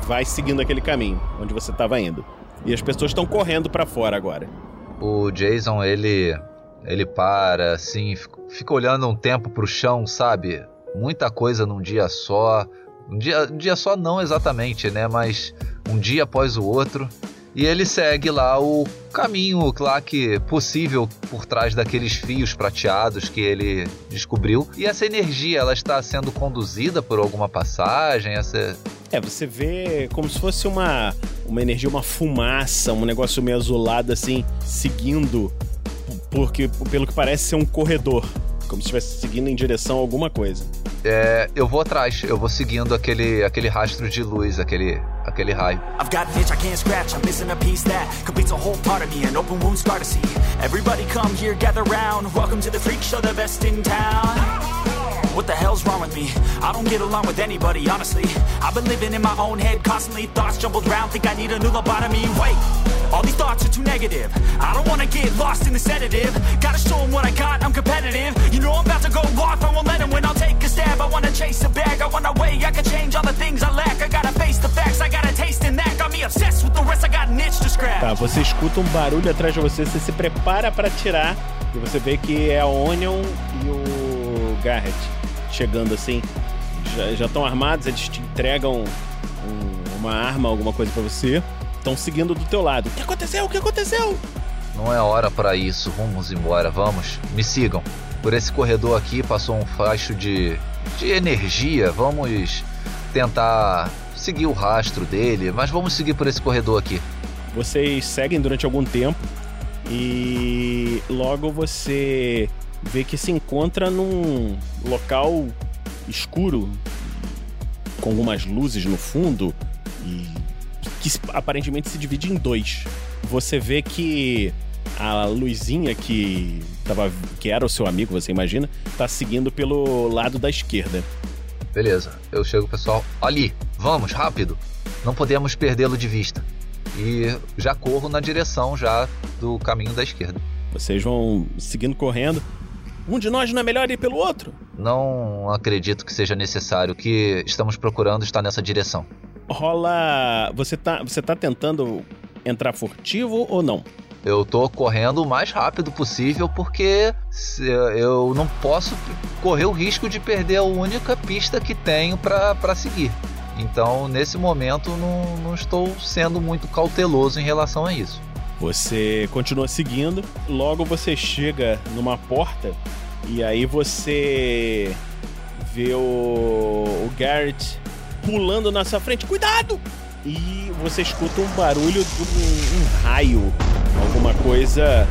Vai seguindo aquele caminho onde você estava indo. E as pessoas estão correndo pra fora agora. O Jason, ele ele para assim, fica- olhando um tempo pro chão, sabe? Muita coisa num dia só. Um dia, um dia só não exatamente, né? Mas um dia após o outro. E ele segue lá o caminho lá que possível por trás daqueles fios prateados que ele descobriu. E essa energia, ela está sendo conduzida por alguma passagem? Essa É, você vê como se fosse uma, uma energia, uma fumaça, um negócio meio azulado assim, seguindo, porque pelo que parece ser um corredor, como se estivesse seguindo em direção a alguma coisa. é, eu vou atrás, eu vou seguindo aquele aquele rastro de luz, aquele aquele raio. I've got an itch I can't scratch. I'm missing a piece that completes a whole part of me. An open wound scar to see. Everybody come here, gather round. Welcome to the freak show, the best in town. What the hell's wrong with me? I don't get along with anybody, honestly. I've been living in my own head constantly. Thoughts jumbled round, think I need a new lobotomy. Wait, all these thoughts are too negative. I don't wanna get lost in the sedative. Gotta show 'em what I got, I'm competitive. You know I'm about to go off, I won't let 'em win. I'll take a stab. I wanna chase a bag, I wanna weigh. I can change all the things I lack. I gotta face the facts, I got a taste in that. Got me obsessed with the rest, I got an itch to scratch. Tá, você escuta um barulho atrás de você, você se prepara pra atirar e você vê que é a Onion e o Garrett chegando assim. Já- estão armados, eles te entregam um- uma arma, alguma coisa pra você. Estão seguindo do teu lado. O que aconteceu? O que aconteceu? Não é hora pra isso, vamos embora, vamos. Me sigam. Por esse corredor aqui passou um facho de, de energia. Vamos tentar seguir o rastro dele, mas vamos seguir por esse corredor aqui. Vocês seguem durante algum tempo e logo você vê que se encontra num local escuro com algumas luzes no fundo e que aparentemente se divide em dois. Você vê que a luzinha que tava, que era o seu amigo, você imagina, tá seguindo pelo lado da esquerda. Beleza, eu chego, pessoal. Ali, vamos, rápido. Não podemos perdê-lo de vista. E já corro na direção já do caminho da esquerda. Vocês vão seguindo correndo. Um de nós não é melhor ir pelo outro? Não acredito que seja necessário. O que estamos procurando está nessa direção. rola. Você tá, você tá tentando entrar furtivo ou não? Eu tô correndo o mais rápido possível porque eu não posso correr o risco de perder a única pista que tenho pra seguir. Então, nesse momento, não, não estou sendo muito cauteloso em relação a isso. Você continua seguindo, logo você chega numa porta e aí você vê o, o Garrett pulando na sua frente. Cuidado! E você escuta um barulho de um, um raio, alguma coisa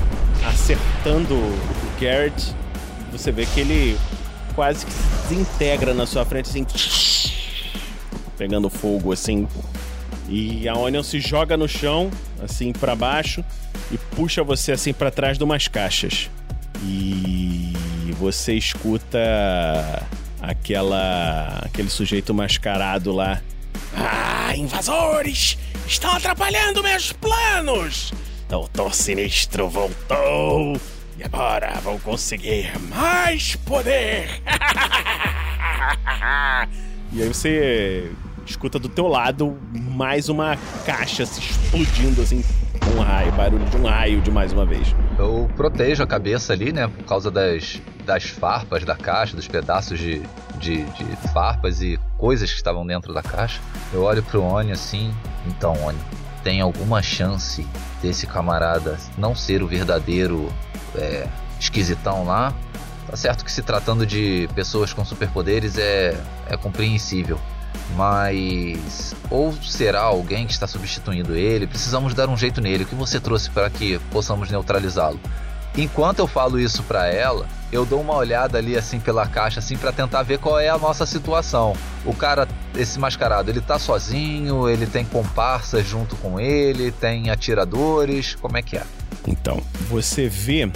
acertando o Garrett. Você vê que ele quase que se desintegra na sua frente, assim, pegando fogo, assim. E a Onion se joga no chão, assim, pra baixo, e puxa você, assim, pra trás de umas caixas. E você escuta aquela. aquele sujeito mascarado lá. Ah, invasores! Estão atrapalhando meus planos! Doutor Sinistro voltou! E agora vou conseguir mais poder! [laughs] E aí você escuta do teu lado mais uma caixa se explodindo assim, um raio, barulho de um raio de mais uma vez. Eu protejo a cabeça ali, né? Por causa das, das farpas da caixa, dos pedaços de, de, de farpas e coisas que estavam dentro da caixa. Eu olho pro Oni assim. Então, Oni, tem alguma chance desse camarada não ser o verdadeiro é, esquisitão lá? Tá certo que se tratando de pessoas com superpoderes é, é compreensível. Mas ou será alguém que está substituindo ele? Precisamos dar um jeito nele. O que você trouxe para que possamos neutralizá-lo? Enquanto eu falo isso para ela, eu dou uma olhada ali assim pela caixa assim para tentar ver qual é a nossa situação. O cara, esse mascarado, ele tá sozinho, ele tem comparsas junto com ele, tem atiradores, como é que é? Então, você vê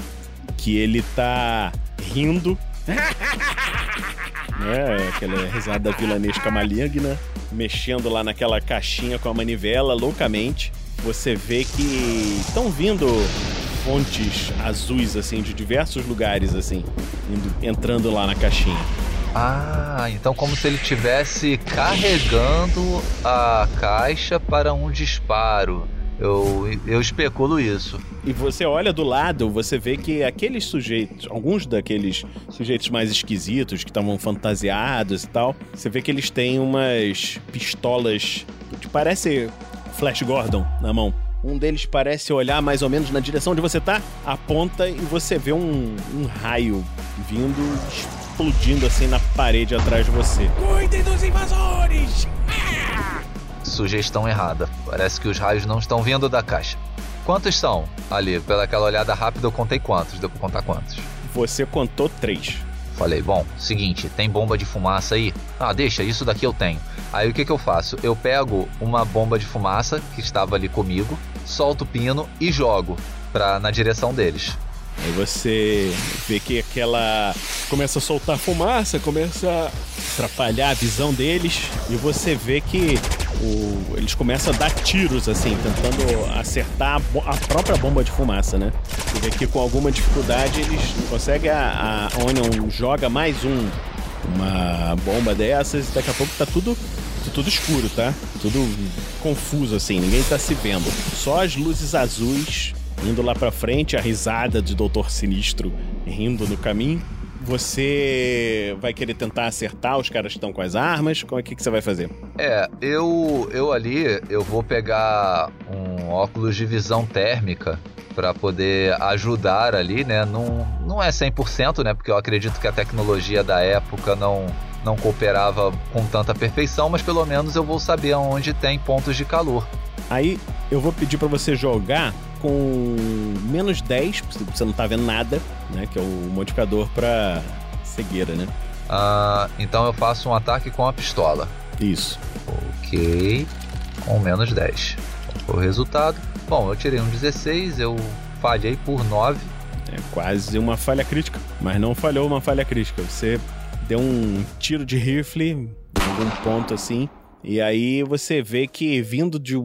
que ele tá rindo. [laughs] né? Aquela risada vilanesca maligna, mexendo lá naquela caixinha com a manivela loucamente. Você vê que estão vindo fontes azuis assim de diversos lugares assim, indo- entrando lá na caixinha. Ah, então como se ele estivesse carregando a caixa para um disparo. Eu, eu especulo isso. E você olha do lado, você vê que aqueles sujeitos, alguns daqueles sujeitos mais esquisitos que estavam fantasiados e tal, você vê que eles têm umas pistolas que parece Flash Gordon na mão. Um deles parece olhar mais ou menos na direção onde você tá, aponta e você vê um, um raio vindo, explodindo assim na parede atrás de você. Cuidem dos invasores! Sugestão errada. Parece que os raios não estão vindo da caixa. Quantos são? Ali, pela aquela olhada rápida, eu contei quantos. Deu pra contar quantos? Você contou três. Falei, bom, seguinte, tem bomba de fumaça aí? Ah, deixa, isso daqui eu tenho. Aí o que, que eu faço? Eu pego uma bomba de fumaça que estava ali comigo, solto o pino e jogo pra, na direção deles. Aí você vê que aquela. começa a soltar fumaça, começa a atrapalhar a visão deles, e você vê que o- eles começam a dar tiros, assim, tentando acertar a, própria bomba de fumaça, né? Você vê que com alguma dificuldade eles conseguem. A, a Onion joga mais um. Uma bomba dessas e daqui a pouco tá tudo. Tudo escuro, tá? Tudo confuso, assim, ninguém tá se vendo. Só as luzes azuis indo lá pra frente, a risada de Doutor Sinistro rindo no caminho. Você vai querer tentar acertar os caras que estão com as armas? Como é que, que você vai fazer? É, eu, eu ali, eu vou pegar um óculos de visão térmica para poder ajudar ali, né? Não, não é 100%, né? Porque eu acredito que a tecnologia da época não, não cooperava com tanta perfeição, mas pelo menos eu vou saber onde tem pontos de calor. Aí eu vou pedir pra você jogar com menos 10, porque você não tá vendo nada, né? Que é o modificador pra cegueira, né? Ah, então eu faço um ataque com a pistola. Isso. Ok. Com menos 10. Qual foi o resultado? Bom, eu tirei um 16, eu falhei por 9. É quase uma falha crítica, mas não falhou uma falha crítica. Você deu um tiro de rifle em algum ponto assim, e aí você vê que vindo de,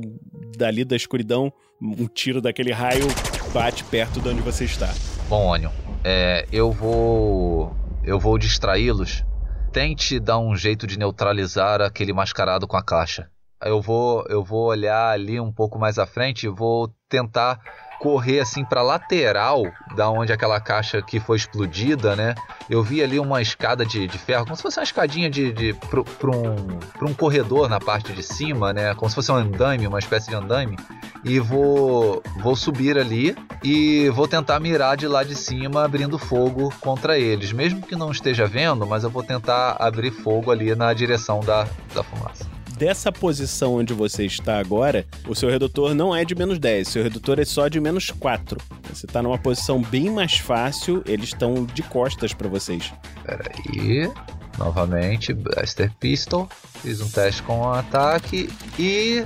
dali da escuridão, um tiro daquele raio bate perto de onde você está. Bom, Onion, é, eu vou. Eu vou distraí-los. Tente dar um jeito de neutralizar aquele mascarado com a caixa. Eu vou, eu vou olhar ali um pouco mais à frente e vou tentar correr assim para lateral da onde aquela caixa que foi explodida, né? Eu vi ali uma escada de, de ferro, como se fosse uma escadinha de, de para um, um corredor na parte de cima, né? Como se fosse um andaime, uma espécie de andaime. E vou, vou subir ali e vou tentar mirar de lá de cima, abrindo fogo contra eles. Mesmo que não esteja vendo, mas eu vou tentar abrir fogo ali na direção da, da fumaça. Dessa posição onde você está agora, o seu redutor não é de menos 10, seu redutor é só de menos 4. Você está numa posição bem mais fácil, eles estão de costas para vocês. Peraí. Novamente, Blaster Pistol. Fiz um teste com o ataque e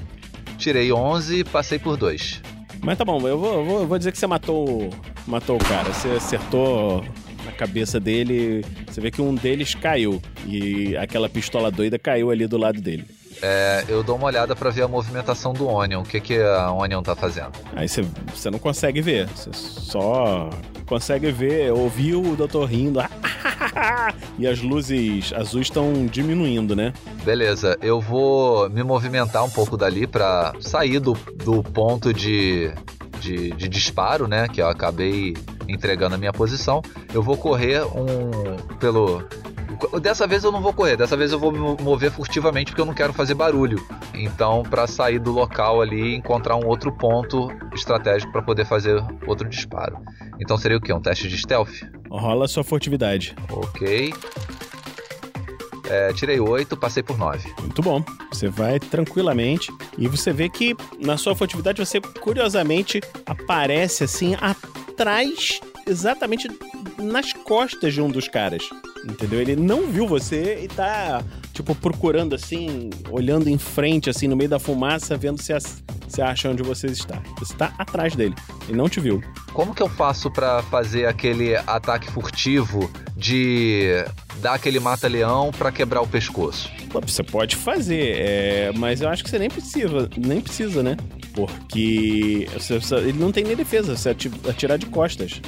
tirei 11 e passei por 2. Mas tá bom, eu vou, vou, vou dizer que você matou, matou o cara. Você acertou na cabeça dele. Você vê que um deles caiu. E aquela pistola doida caiu ali do lado dele. É, eu dou uma olhada pra ver a movimentação do Onion. O que, que a Onion tá fazendo? Aí você, não consegue ver. Você só consegue ver, ouvir o doutor rindo. [laughs] e as luzes azuis estão diminuindo, né? Beleza, eu vou me movimentar um pouco dali pra sair do, do ponto de, de, de disparo, né? Que eu acabei entregando a minha posição. Eu vou correr um pelo. Dessa vez eu não vou correr, dessa vez eu vou me mover furtivamente porque eu não quero fazer barulho. Então, pra sair do local ali e encontrar um outro ponto estratégico pra poder fazer outro disparo. Então seria o quê? Um teste de stealth? Rola sua furtividade. Ok. É, tirei 8, passei por 9. Muito bom. Você vai tranquilamente e você vê que na sua furtividade você curiosamente aparece assim atrás, exatamente nas costas de um dos caras. Entendeu? Ele não viu você e tá, tipo, procurando assim, olhando em frente, assim, no meio da fumaça, vendo se, as- se acha onde você está. Você tá atrás dele. Ele não te viu. Como que eu faço pra fazer aquele ataque furtivo de dar aquele mata-leão pra quebrar o pescoço? Você pode fazer, é, mas eu acho que você nem precisa, nem precisa, né? Porque ele não tem nem defesa, você ati- atirar de costas.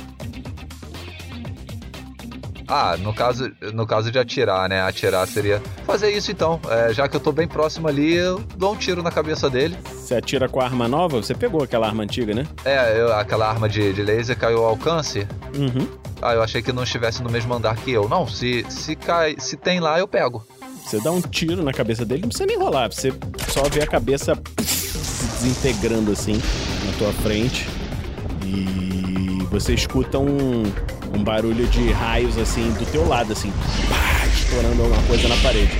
Ah, no caso, no caso de atirar, né? Atirar seria fazer isso então. É, já que eu tô bem próximo ali, eu dou um tiro na cabeça dele. Você atira com a arma nova, você pegou aquela arma antiga, né? É, eu- aquela arma de, de laser caiu ao alcance. Uhum. Ah, eu achei que não estivesse no mesmo andar que eu. Não, se, se cai, se tem lá, eu pego. Você dá um tiro na cabeça dele, não precisa nem rolar, você só vê a cabeça se desintegrando assim na tua frente. E você escuta um, um barulho de raios assim do teu lado, assim, pá, estourando alguma coisa na parede.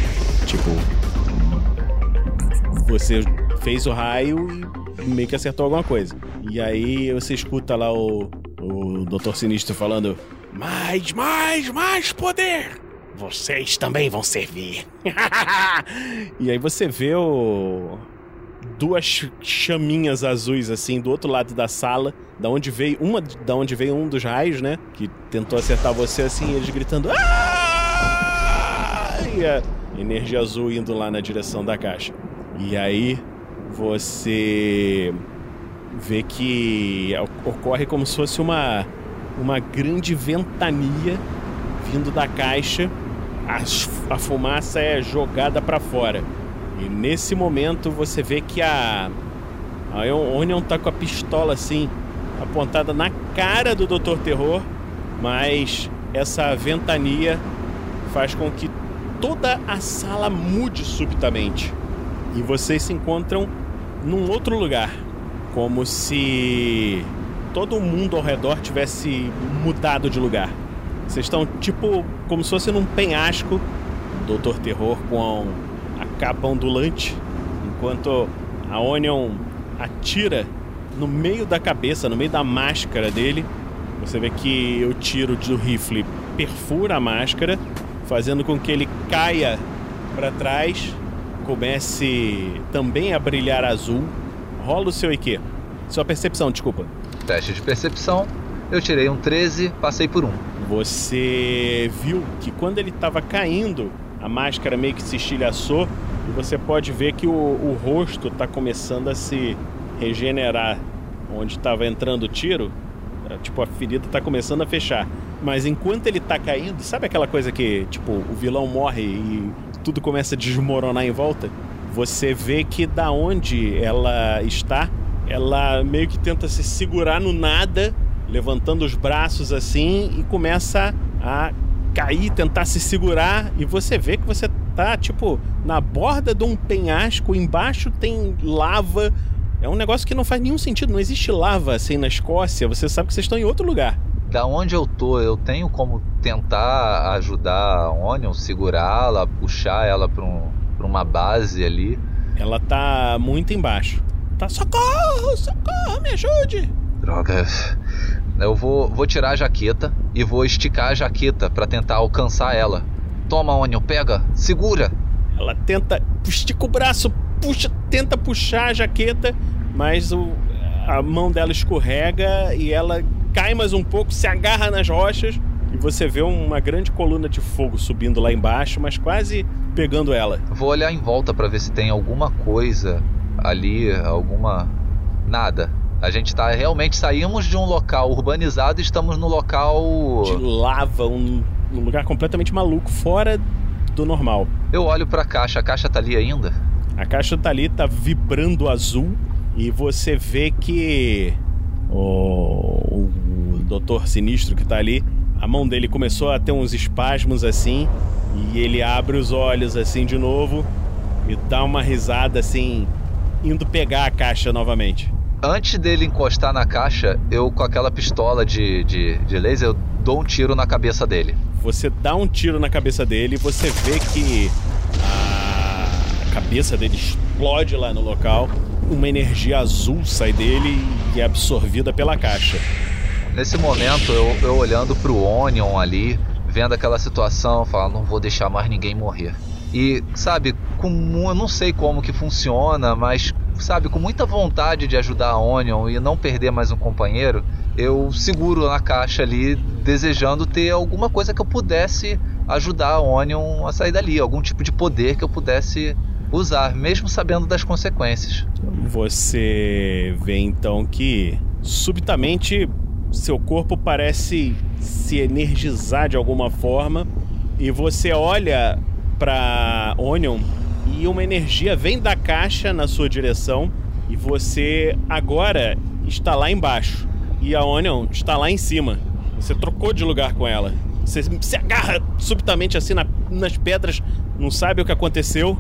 Tipo, você fez o raio e meio que acertou alguma coisa. E aí você escuta lá o, o Dr. Sinistro falando: Mais, mais, mais poder! Vocês também vão servir. [laughs] e aí você vê o duas chaminhas azuis assim do outro lado da sala, da onde veio uma da onde veio um dos raios, né, que tentou acertar você assim, eles gritando: "Ah!" E a energia azul indo lá na direção da caixa. E aí você vê que ocorre como se fosse uma uma grande ventania vindo da caixa. A, a fumaça é jogada para fora. E nesse momento você vê que a a Onion tá com a pistola assim apontada na cara do Dr. Terror, mas essa ventania faz com que toda a sala mude subitamente. E vocês se encontram num outro lugar, como se todo mundo ao redor tivesse mudado de lugar. Vocês estão tipo como se fosse num penhasco, Doutor Terror com capa ondulante, enquanto a Onion atira no meio da cabeça, no meio da máscara dele. Você vê que o tiro do rifle perfura a máscara, fazendo com que ele caia para trás, comece também a brilhar azul. Rola o seu IQ. Sua percepção, desculpa. Teste de percepção. Eu tirei um 13, passei por um. Você viu que quando ele estava caindo, a máscara meio que se estilhaçou e você pode ver que o, o rosto está começando a se regenerar. Onde estava entrando o tiro, é, tipo, a ferida está começando a fechar. Mas enquanto ele está caindo, sabe aquela coisa que, tipo, o vilão morre e tudo começa a desmoronar em volta? Você vê que da onde ela está, ela meio que tenta se segurar no nada, levantando os braços assim e começa a cair, tentar se segurar e você vê que você tá tipo na borda de um penhasco, embaixo tem lava. É um negócio que não faz nenhum sentido, não existe lava assim na Escócia, você sabe que vocês estão em outro lugar. Da onde eu tô, eu tenho como tentar ajudar a Onion, segurá-la, puxar ela pra, um, pra uma base ali. Ela tá muito embaixo. Tá socorro, socorro, me ajude. Droga. Eu vou, vou tirar a jaqueta e vou esticar a jaqueta pra tentar alcançar ela. Toma, Onion, pega, segura. Ela tenta, estica o braço, puxa, tenta puxar a jaqueta, mas o, a mão dela escorrega e ela cai mais um pouco, se agarra nas rochas e você vê uma grande coluna de fogo subindo lá embaixo, mas quase pegando ela. Vou olhar em volta pra ver se tem alguma coisa ali, alguma. Nada. A gente tá realmente saímos de um local urbanizado e estamos no local De lava, um um lugar completamente maluco, fora do normal. Eu olho pra caixa, a caixa tá ali ainda? A caixa tá ali, tá vibrando azul e você vê que o, o doutor sinistro que tá ali, a mão dele começou a ter uns espasmos assim e ele abre os olhos assim de novo e dá uma risada assim, indo pegar a caixa novamente. Antes dele encostar na caixa, eu com aquela pistola de, de, de laser, eu dou um tiro na cabeça dele. Você dá um tiro na cabeça dele e você vê que a cabeça dele explode lá no local. Uma energia azul sai dele e é absorvida pela caixa. Nesse momento, eu, eu olhando pro Onion ali, vendo aquela situação, falo, não vou deixar mais ninguém morrer. E, sabe, com, eu não sei como que funciona, mas, sabe, com muita vontade de ajudar a Onion e não perder mais um companheiro, eu seguro na caixa ali, desejando ter alguma coisa que eu pudesse ajudar a Onion a sair dali, algum tipo de poder que eu pudesse usar, mesmo sabendo das consequências. Você vê então que subitamente seu corpo parece se energizar de alguma forma e você olha para Onion e uma energia vem da caixa na sua direção e você agora está lá embaixo e a Onion está lá em cima. Você trocou de lugar com ela. Você se agarra subitamente assim na, nas pedras, não sabe o que aconteceu.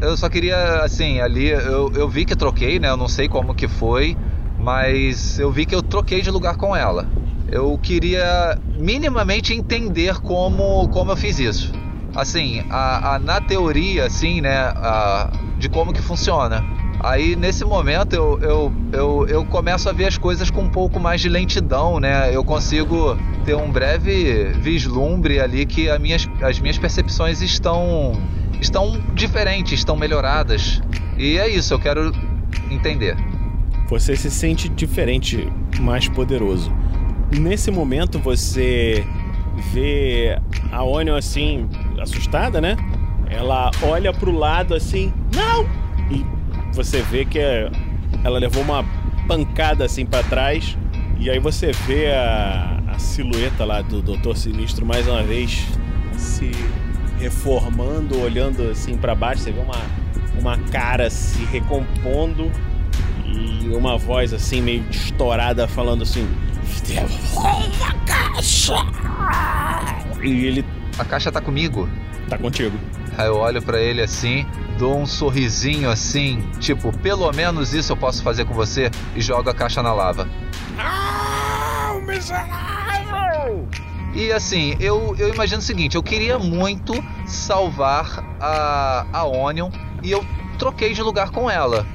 Eu só queria, assim, ali, eu, eu vi que troquei, né? Eu não sei como que foi, mas eu vi que eu troquei de lugar com ela. Eu queria minimamente entender como, como eu fiz isso. Assim, a, a na teoria, assim, né, a, de como que funciona. Aí nesse momento eu, eu, eu, eu começo a ver as coisas com um pouco mais de lentidão, né? Eu consigo ter um breve vislumbre ali que as minhas, as minhas percepções estão, estão diferentes, estão melhoradas. E é isso, eu quero entender. Você se sente diferente, mais poderoso. Nesse momento você vê a Onion assim, assustada, né? Ela olha pro lado assim, não! E você vê que ela levou uma pancada assim para trás. E aí você vê a, a silhueta lá do Doutor Sinistro mais uma vez se reformando, olhando assim para baixo. Você vê uma, uma cara se recompondo e uma voz assim meio estourada falando assim: a caixa! E ele. A caixa tá comigo? Tá contigo. Aí eu olho para ele assim, dou um sorrisinho assim, tipo, pelo menos isso eu posso fazer com você e jogo a caixa na lava. Ah, miserável! E assim, eu, eu imagino o seguinte, eu queria muito salvar a, a Onion e eu troquei de lugar com ela.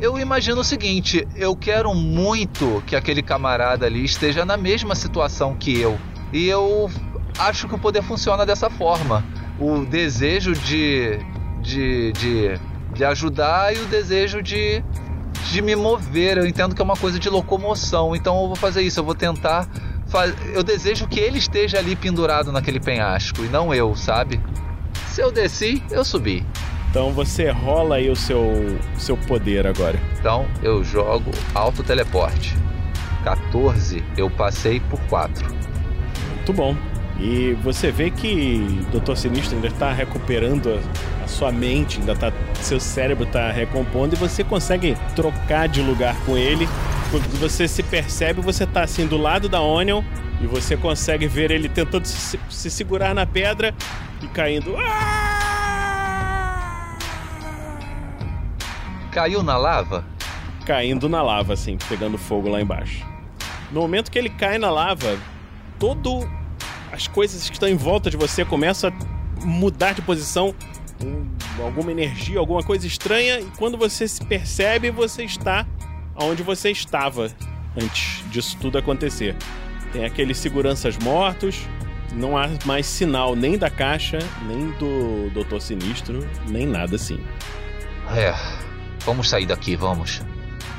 Eu imagino o seguinte, eu quero muito que aquele camarada ali esteja na mesma situação que eu. E eu acho que o poder funciona dessa forma. O desejo de, de, de, de ajudar e o desejo de, de me mover. Eu entendo que é uma coisa de locomoção, então eu vou fazer isso. Eu vou tentar. Faz... Eu desejo que ele esteja ali pendurado naquele penhasco e não eu, sabe? Se eu desci, eu subi. Então você rola aí o seu, seu poder agora. Então eu jogo alto teleporte. 14, eu passei por 4. Muito bom. E você vê que o Dr. Sinistro ainda está recuperando a, a, sua mente, ainda tá. Seu cérebro está recompondo e você consegue trocar de lugar com ele. Quando você se percebe, você está assim do lado da Onion e você consegue ver ele tentando se, se segurar na pedra e caindo. Caiu na lava? Caindo na lava, assim, pegando fogo lá embaixo. No momento que ele cai na lava, todo as coisas que estão em volta de você começam a mudar de posição, um, alguma energia, alguma coisa estranha, e quando você se percebe, você está onde você estava antes disso tudo acontecer. Tem aqueles seguranças mortos, não há mais sinal nem da caixa, nem do Doutor Sinistro, nem nada assim. É, vamos sair daqui, vamos.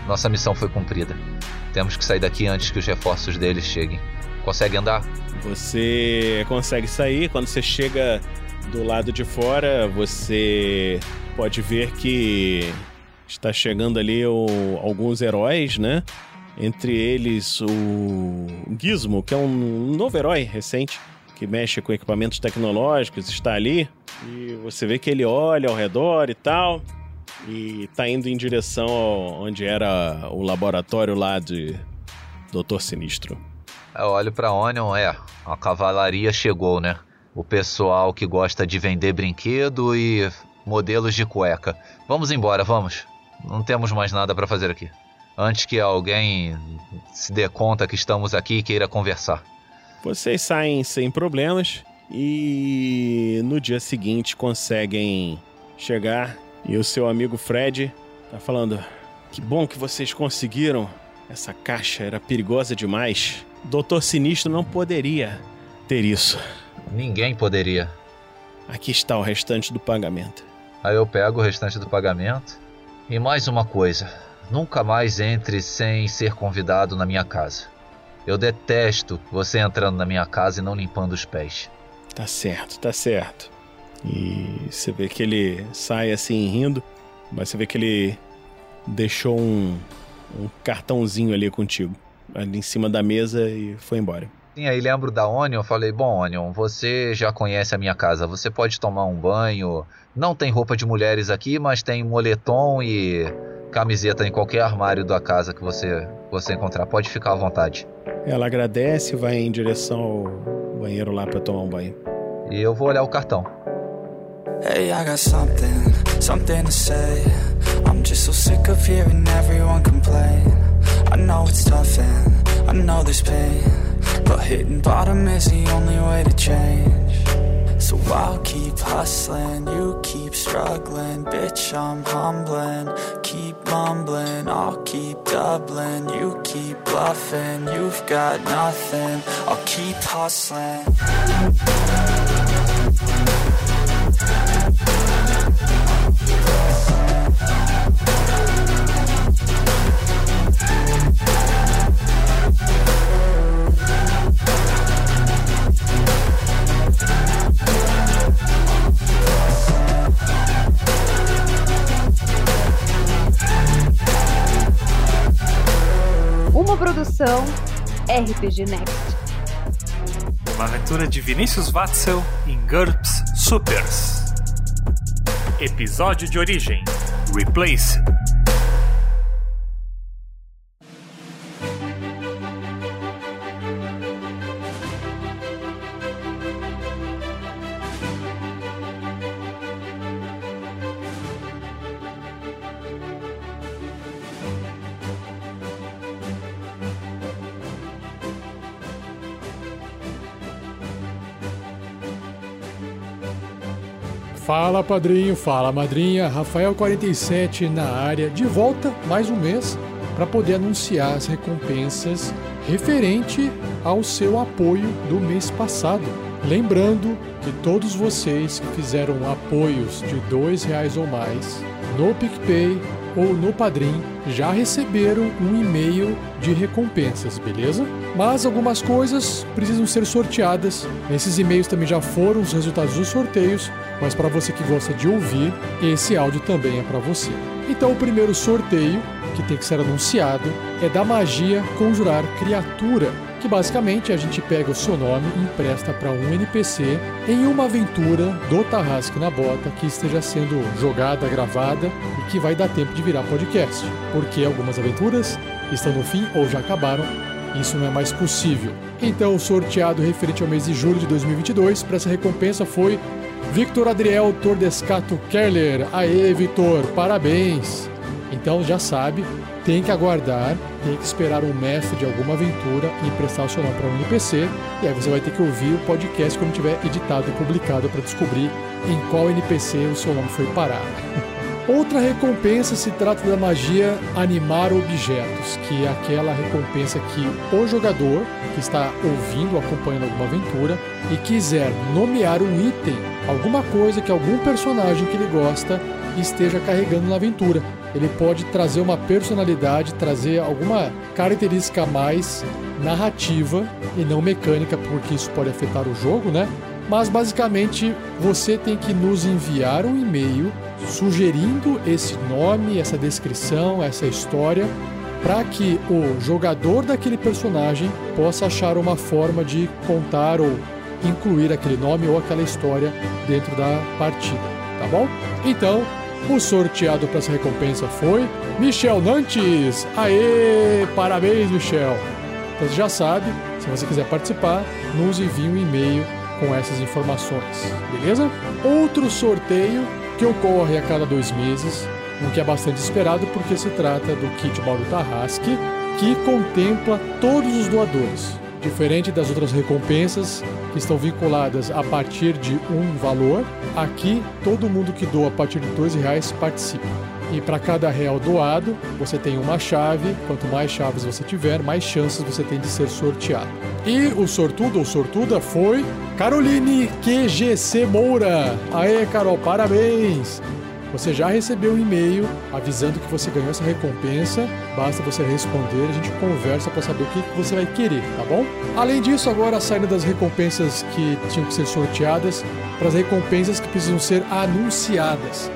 Nossa missão foi cumprida. Temos que sair daqui antes que os reforços deles cheguem. Consegue andar? Você consegue sair. Quando você chega do lado de fora, você pode ver que está chegando ali o, alguns heróis, né? Entre eles o Gizmo, que é um novo herói recente, que mexe com equipamentos tecnológicos, está ali. E você vê que ele olha ao redor e tal. E tá indo em direção onde era o laboratório lá de Doutor Sinistro. Eu olho pra Onion, é, a cavalaria chegou, né? O pessoal que gosta de vender brinquedo e modelos de cueca. Vamos embora, vamos. Não temos mais nada pra fazer aqui. Antes que alguém se dê conta que estamos aqui e queira conversar. Vocês saem sem problemas e no dia seguinte conseguem chegar e o seu amigo Fred tá falando: "Que bom que vocês conseguiram. Essa caixa era perigosa demais. Doutor Sinistro não poderia ter isso. Ninguém poderia. Aqui está o restante do pagamento." Aí eu pego o restante do pagamento. E mais uma coisa: nunca mais entre sem ser convidado na minha casa. Eu detesto você entrando na minha casa e não limpando os pés. Tá certo, tá certo. E você vê que ele sai assim rindo, mas você vê que ele deixou um, um cartãozinho ali contigo, ali em cima da mesa e foi embora. E aí lembro da Onion, eu falei, bom Onion, você já conhece a minha casa, você pode tomar um banho. Não tem roupa de mulheres aqui, mas tem moletom e camiseta em qualquer armário da casa que você, você encontrar. Pode ficar à vontade. Ela agradece e vai em direção ao banheiro lá pra tomar um banho. E eu vou olhar o cartão. Hey, I got something, something to say. I'm just so sick of hearing everyone complain. I know it's tough and I know there's pain, but hitting bottom is the only way to change. So I'll keep hustling, you keep struggling, bitch. I'm humbling, keep mumbling, I'll keep doubling, you keep bluffing. You've got nothing, I'll keep hustling. Produção RPG Next. Uma aventura de Vinícius Watzel em GURPS Supers. Episódio de origem: Replace. Fala padrinho, fala madrinha, Rafael47 na área, de volta mais um mês para poder anunciar as recompensas referente ao seu apoio do mês passado. Lembrando que todos vocês que fizeram apoios de dois reais ou mais no PicPay ou no Padrim já receberam um e-mail de recompensas, beleza? Mas algumas coisas precisam ser sorteadas. Esses e-mails também já foram os resultados dos sorteios, mas para você que gosta de ouvir, esse áudio também é para você. Então o primeiro sorteio que tem que ser anunciado é da magia Conjurar Criatura, que basicamente a gente pega o seu nome e empresta para um NPC em uma aventura do Tarrasque na Bota que esteja sendo jogada, gravada e que vai dar tempo de virar podcast, porque algumas aventuras estão no fim ou já acabaram. Isso não é mais possível. Então, o sorteado referente ao mês de julho de 2022 para essa recompensa foi Victor Adriel Tordescato Kerler. Aê, Vitor, parabéns! Então já sabe, tem que aguardar, tem que esperar um mestre de alguma aventura e emprestar o seu nome para um NPC. E aí você vai ter que ouvir o podcast quando tiver editado e publicado para descobrir em qual NPC o seu nome foi parar. [laughs] Outra recompensa se trata da magia animar objetos, que é aquela recompensa que o jogador que está ouvindo, acompanhando alguma aventura e quiser nomear um item, alguma coisa que algum personagem que ele gosta esteja carregando na aventura. Ele pode trazer uma personalidade, trazer alguma característica mais narrativa e não mecânica, porque isso pode afetar o jogo, né? Mas basicamente você tem que nos enviar um e-mail sugerindo esse nome, essa descrição, essa história, para que o jogador daquele personagem possa achar uma forma de contar ou incluir aquele nome ou aquela história dentro da partida, tá bom? Então, o sorteado para essa recompensa foi Michel Nantes. Aê! Parabéns, Michel! Então você já sabe, se você quiser participar, nos envie um e-mail com essas informações, beleza? Outro sorteio que ocorre a cada dois meses, o que é bastante esperado porque se trata do kit Bauru Tarrasque, que contempla todos os doadores. Diferente das outras recompensas que estão vinculadas a partir de um valor, aqui todo mundo que doa a partir de dois reais participa. E para cada real doado, você tem uma chave. Quanto mais chaves você tiver, mais chances você tem de ser sorteado. E o sortudo ou sortuda foi Caroline QGC Moura. Aê, Carol, parabéns! Você já recebeu um e-mail avisando que você ganhou essa recompensa. Basta você responder, a gente conversa para saber o que você vai querer, tá bom? Além disso, agora saindo das recompensas que tinham que ser sorteadas para as recompensas que precisam ser anunciadas.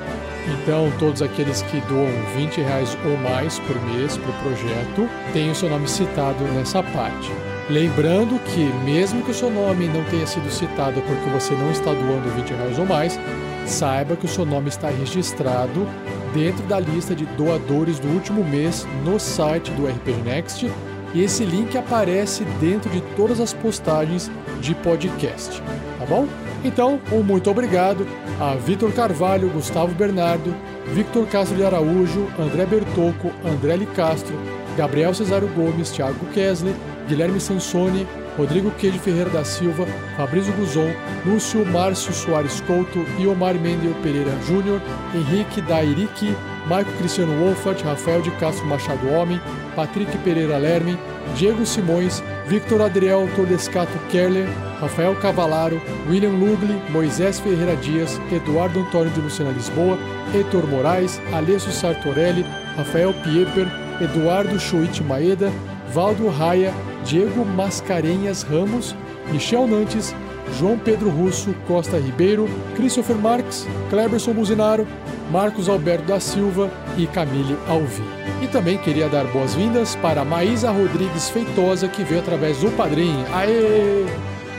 Então, todos aqueles que doam 20 reais ou mais por mês para o projeto têm o seu nome citado nessa parte. Lembrando que, mesmo que o seu nome não tenha sido citado porque você não está doando 20 reais ou mais, saiba que o seu nome está registrado dentro da lista de doadores do último mês no site do RPG Next e esse link aparece dentro de todas as postagens de podcast, tá bom? Então, um muito obrigado a Vitor Carvalho, Gustavo Bernardo, Victor Castro de Araújo, André Bertocco, André Li Castro, Gabriel Cesário Gomes, Thiago Kessler, Guilherme Sansoni, Rodrigo Queijo Ferreira da Silva, Fabrício Guzon, Lúcio Márcio Soares Couto, Iomar Mendel Pereira Júnior, Henrique Dairique, Maico Cristiano Wolfert, Rafael de Castro Machado Homem, Patrick Pereira Lerme, Diego Simões, Victor Adriel Todescato Kerler, Rafael Cavalaro, William Lugli, Moisés Ferreira Dias, Eduardo Antônio de Luciana Lisboa, Heitor Moraes, Alessio Sartorelli, Rafael Pieper, Eduardo Choit Maeda, Valdo Raia, Diego Mascarenhas Ramos, Michel Nantes, João Pedro Russo Costa Ribeiro, Christopher Marques, Cleberson Buzinaro, Marcos Alberto da Silva e Camille Alvi. E também queria dar boas-vindas para Maísa Rodrigues Feitosa, que veio através do Padrim. Aê!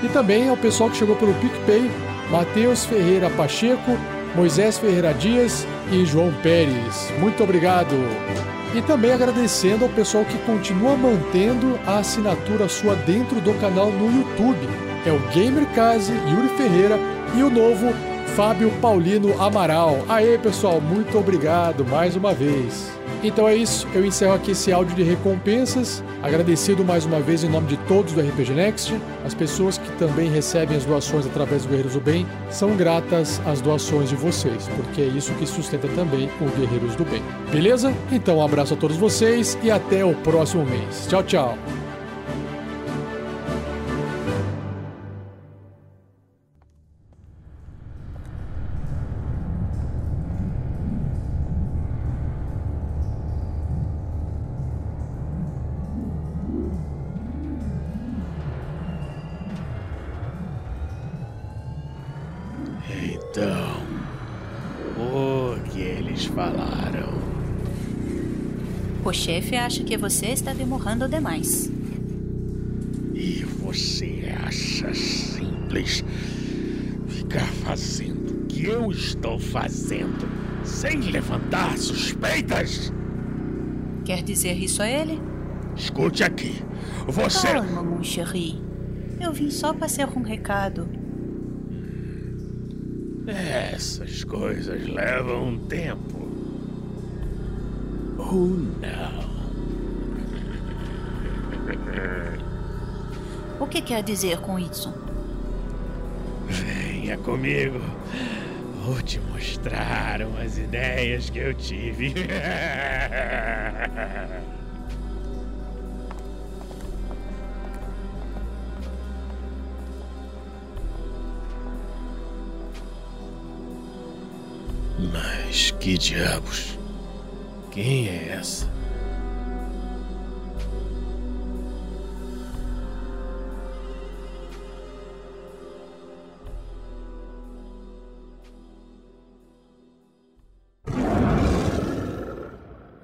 E também ao pessoal que chegou pelo PicPay, Matheus Ferreira Pacheco, Moisés Ferreira Dias e João Pérez. Muito obrigado! E também agradecendo ao pessoal que continua mantendo a assinatura sua dentro do canal no YouTube. É o Gamercase, Yuri Ferreira e o novo Fábio Paulino Amaral. Aê, pessoal, muito obrigado mais uma vez. Então é isso, eu encerro aqui esse áudio de recompensas. Agradecido mais uma vez em nome de todos do RPG Next. As pessoas que também recebem as doações através do Guerreiros do Bem são gratas às doações de vocês, porque é isso que sustenta também o Guerreiros do Bem. Beleza? Então um abraço a todos vocês e até o próximo mês. Tchau, tchau. Chefe acha que você está demorando demais. E você acha simples ficar fazendo o que eu estou fazendo sem levantar suspeitas? Quer dizer isso a ele? Escute aqui. Você. Calma, mon chéri. Eu vim só passar um recado. Essas coisas levam um tempo. Ou não. O que quer dizer com isso? Venha comigo. Vou te mostrar umas ideias que eu tive. [laughs] Mas que diabos? Quem é essa?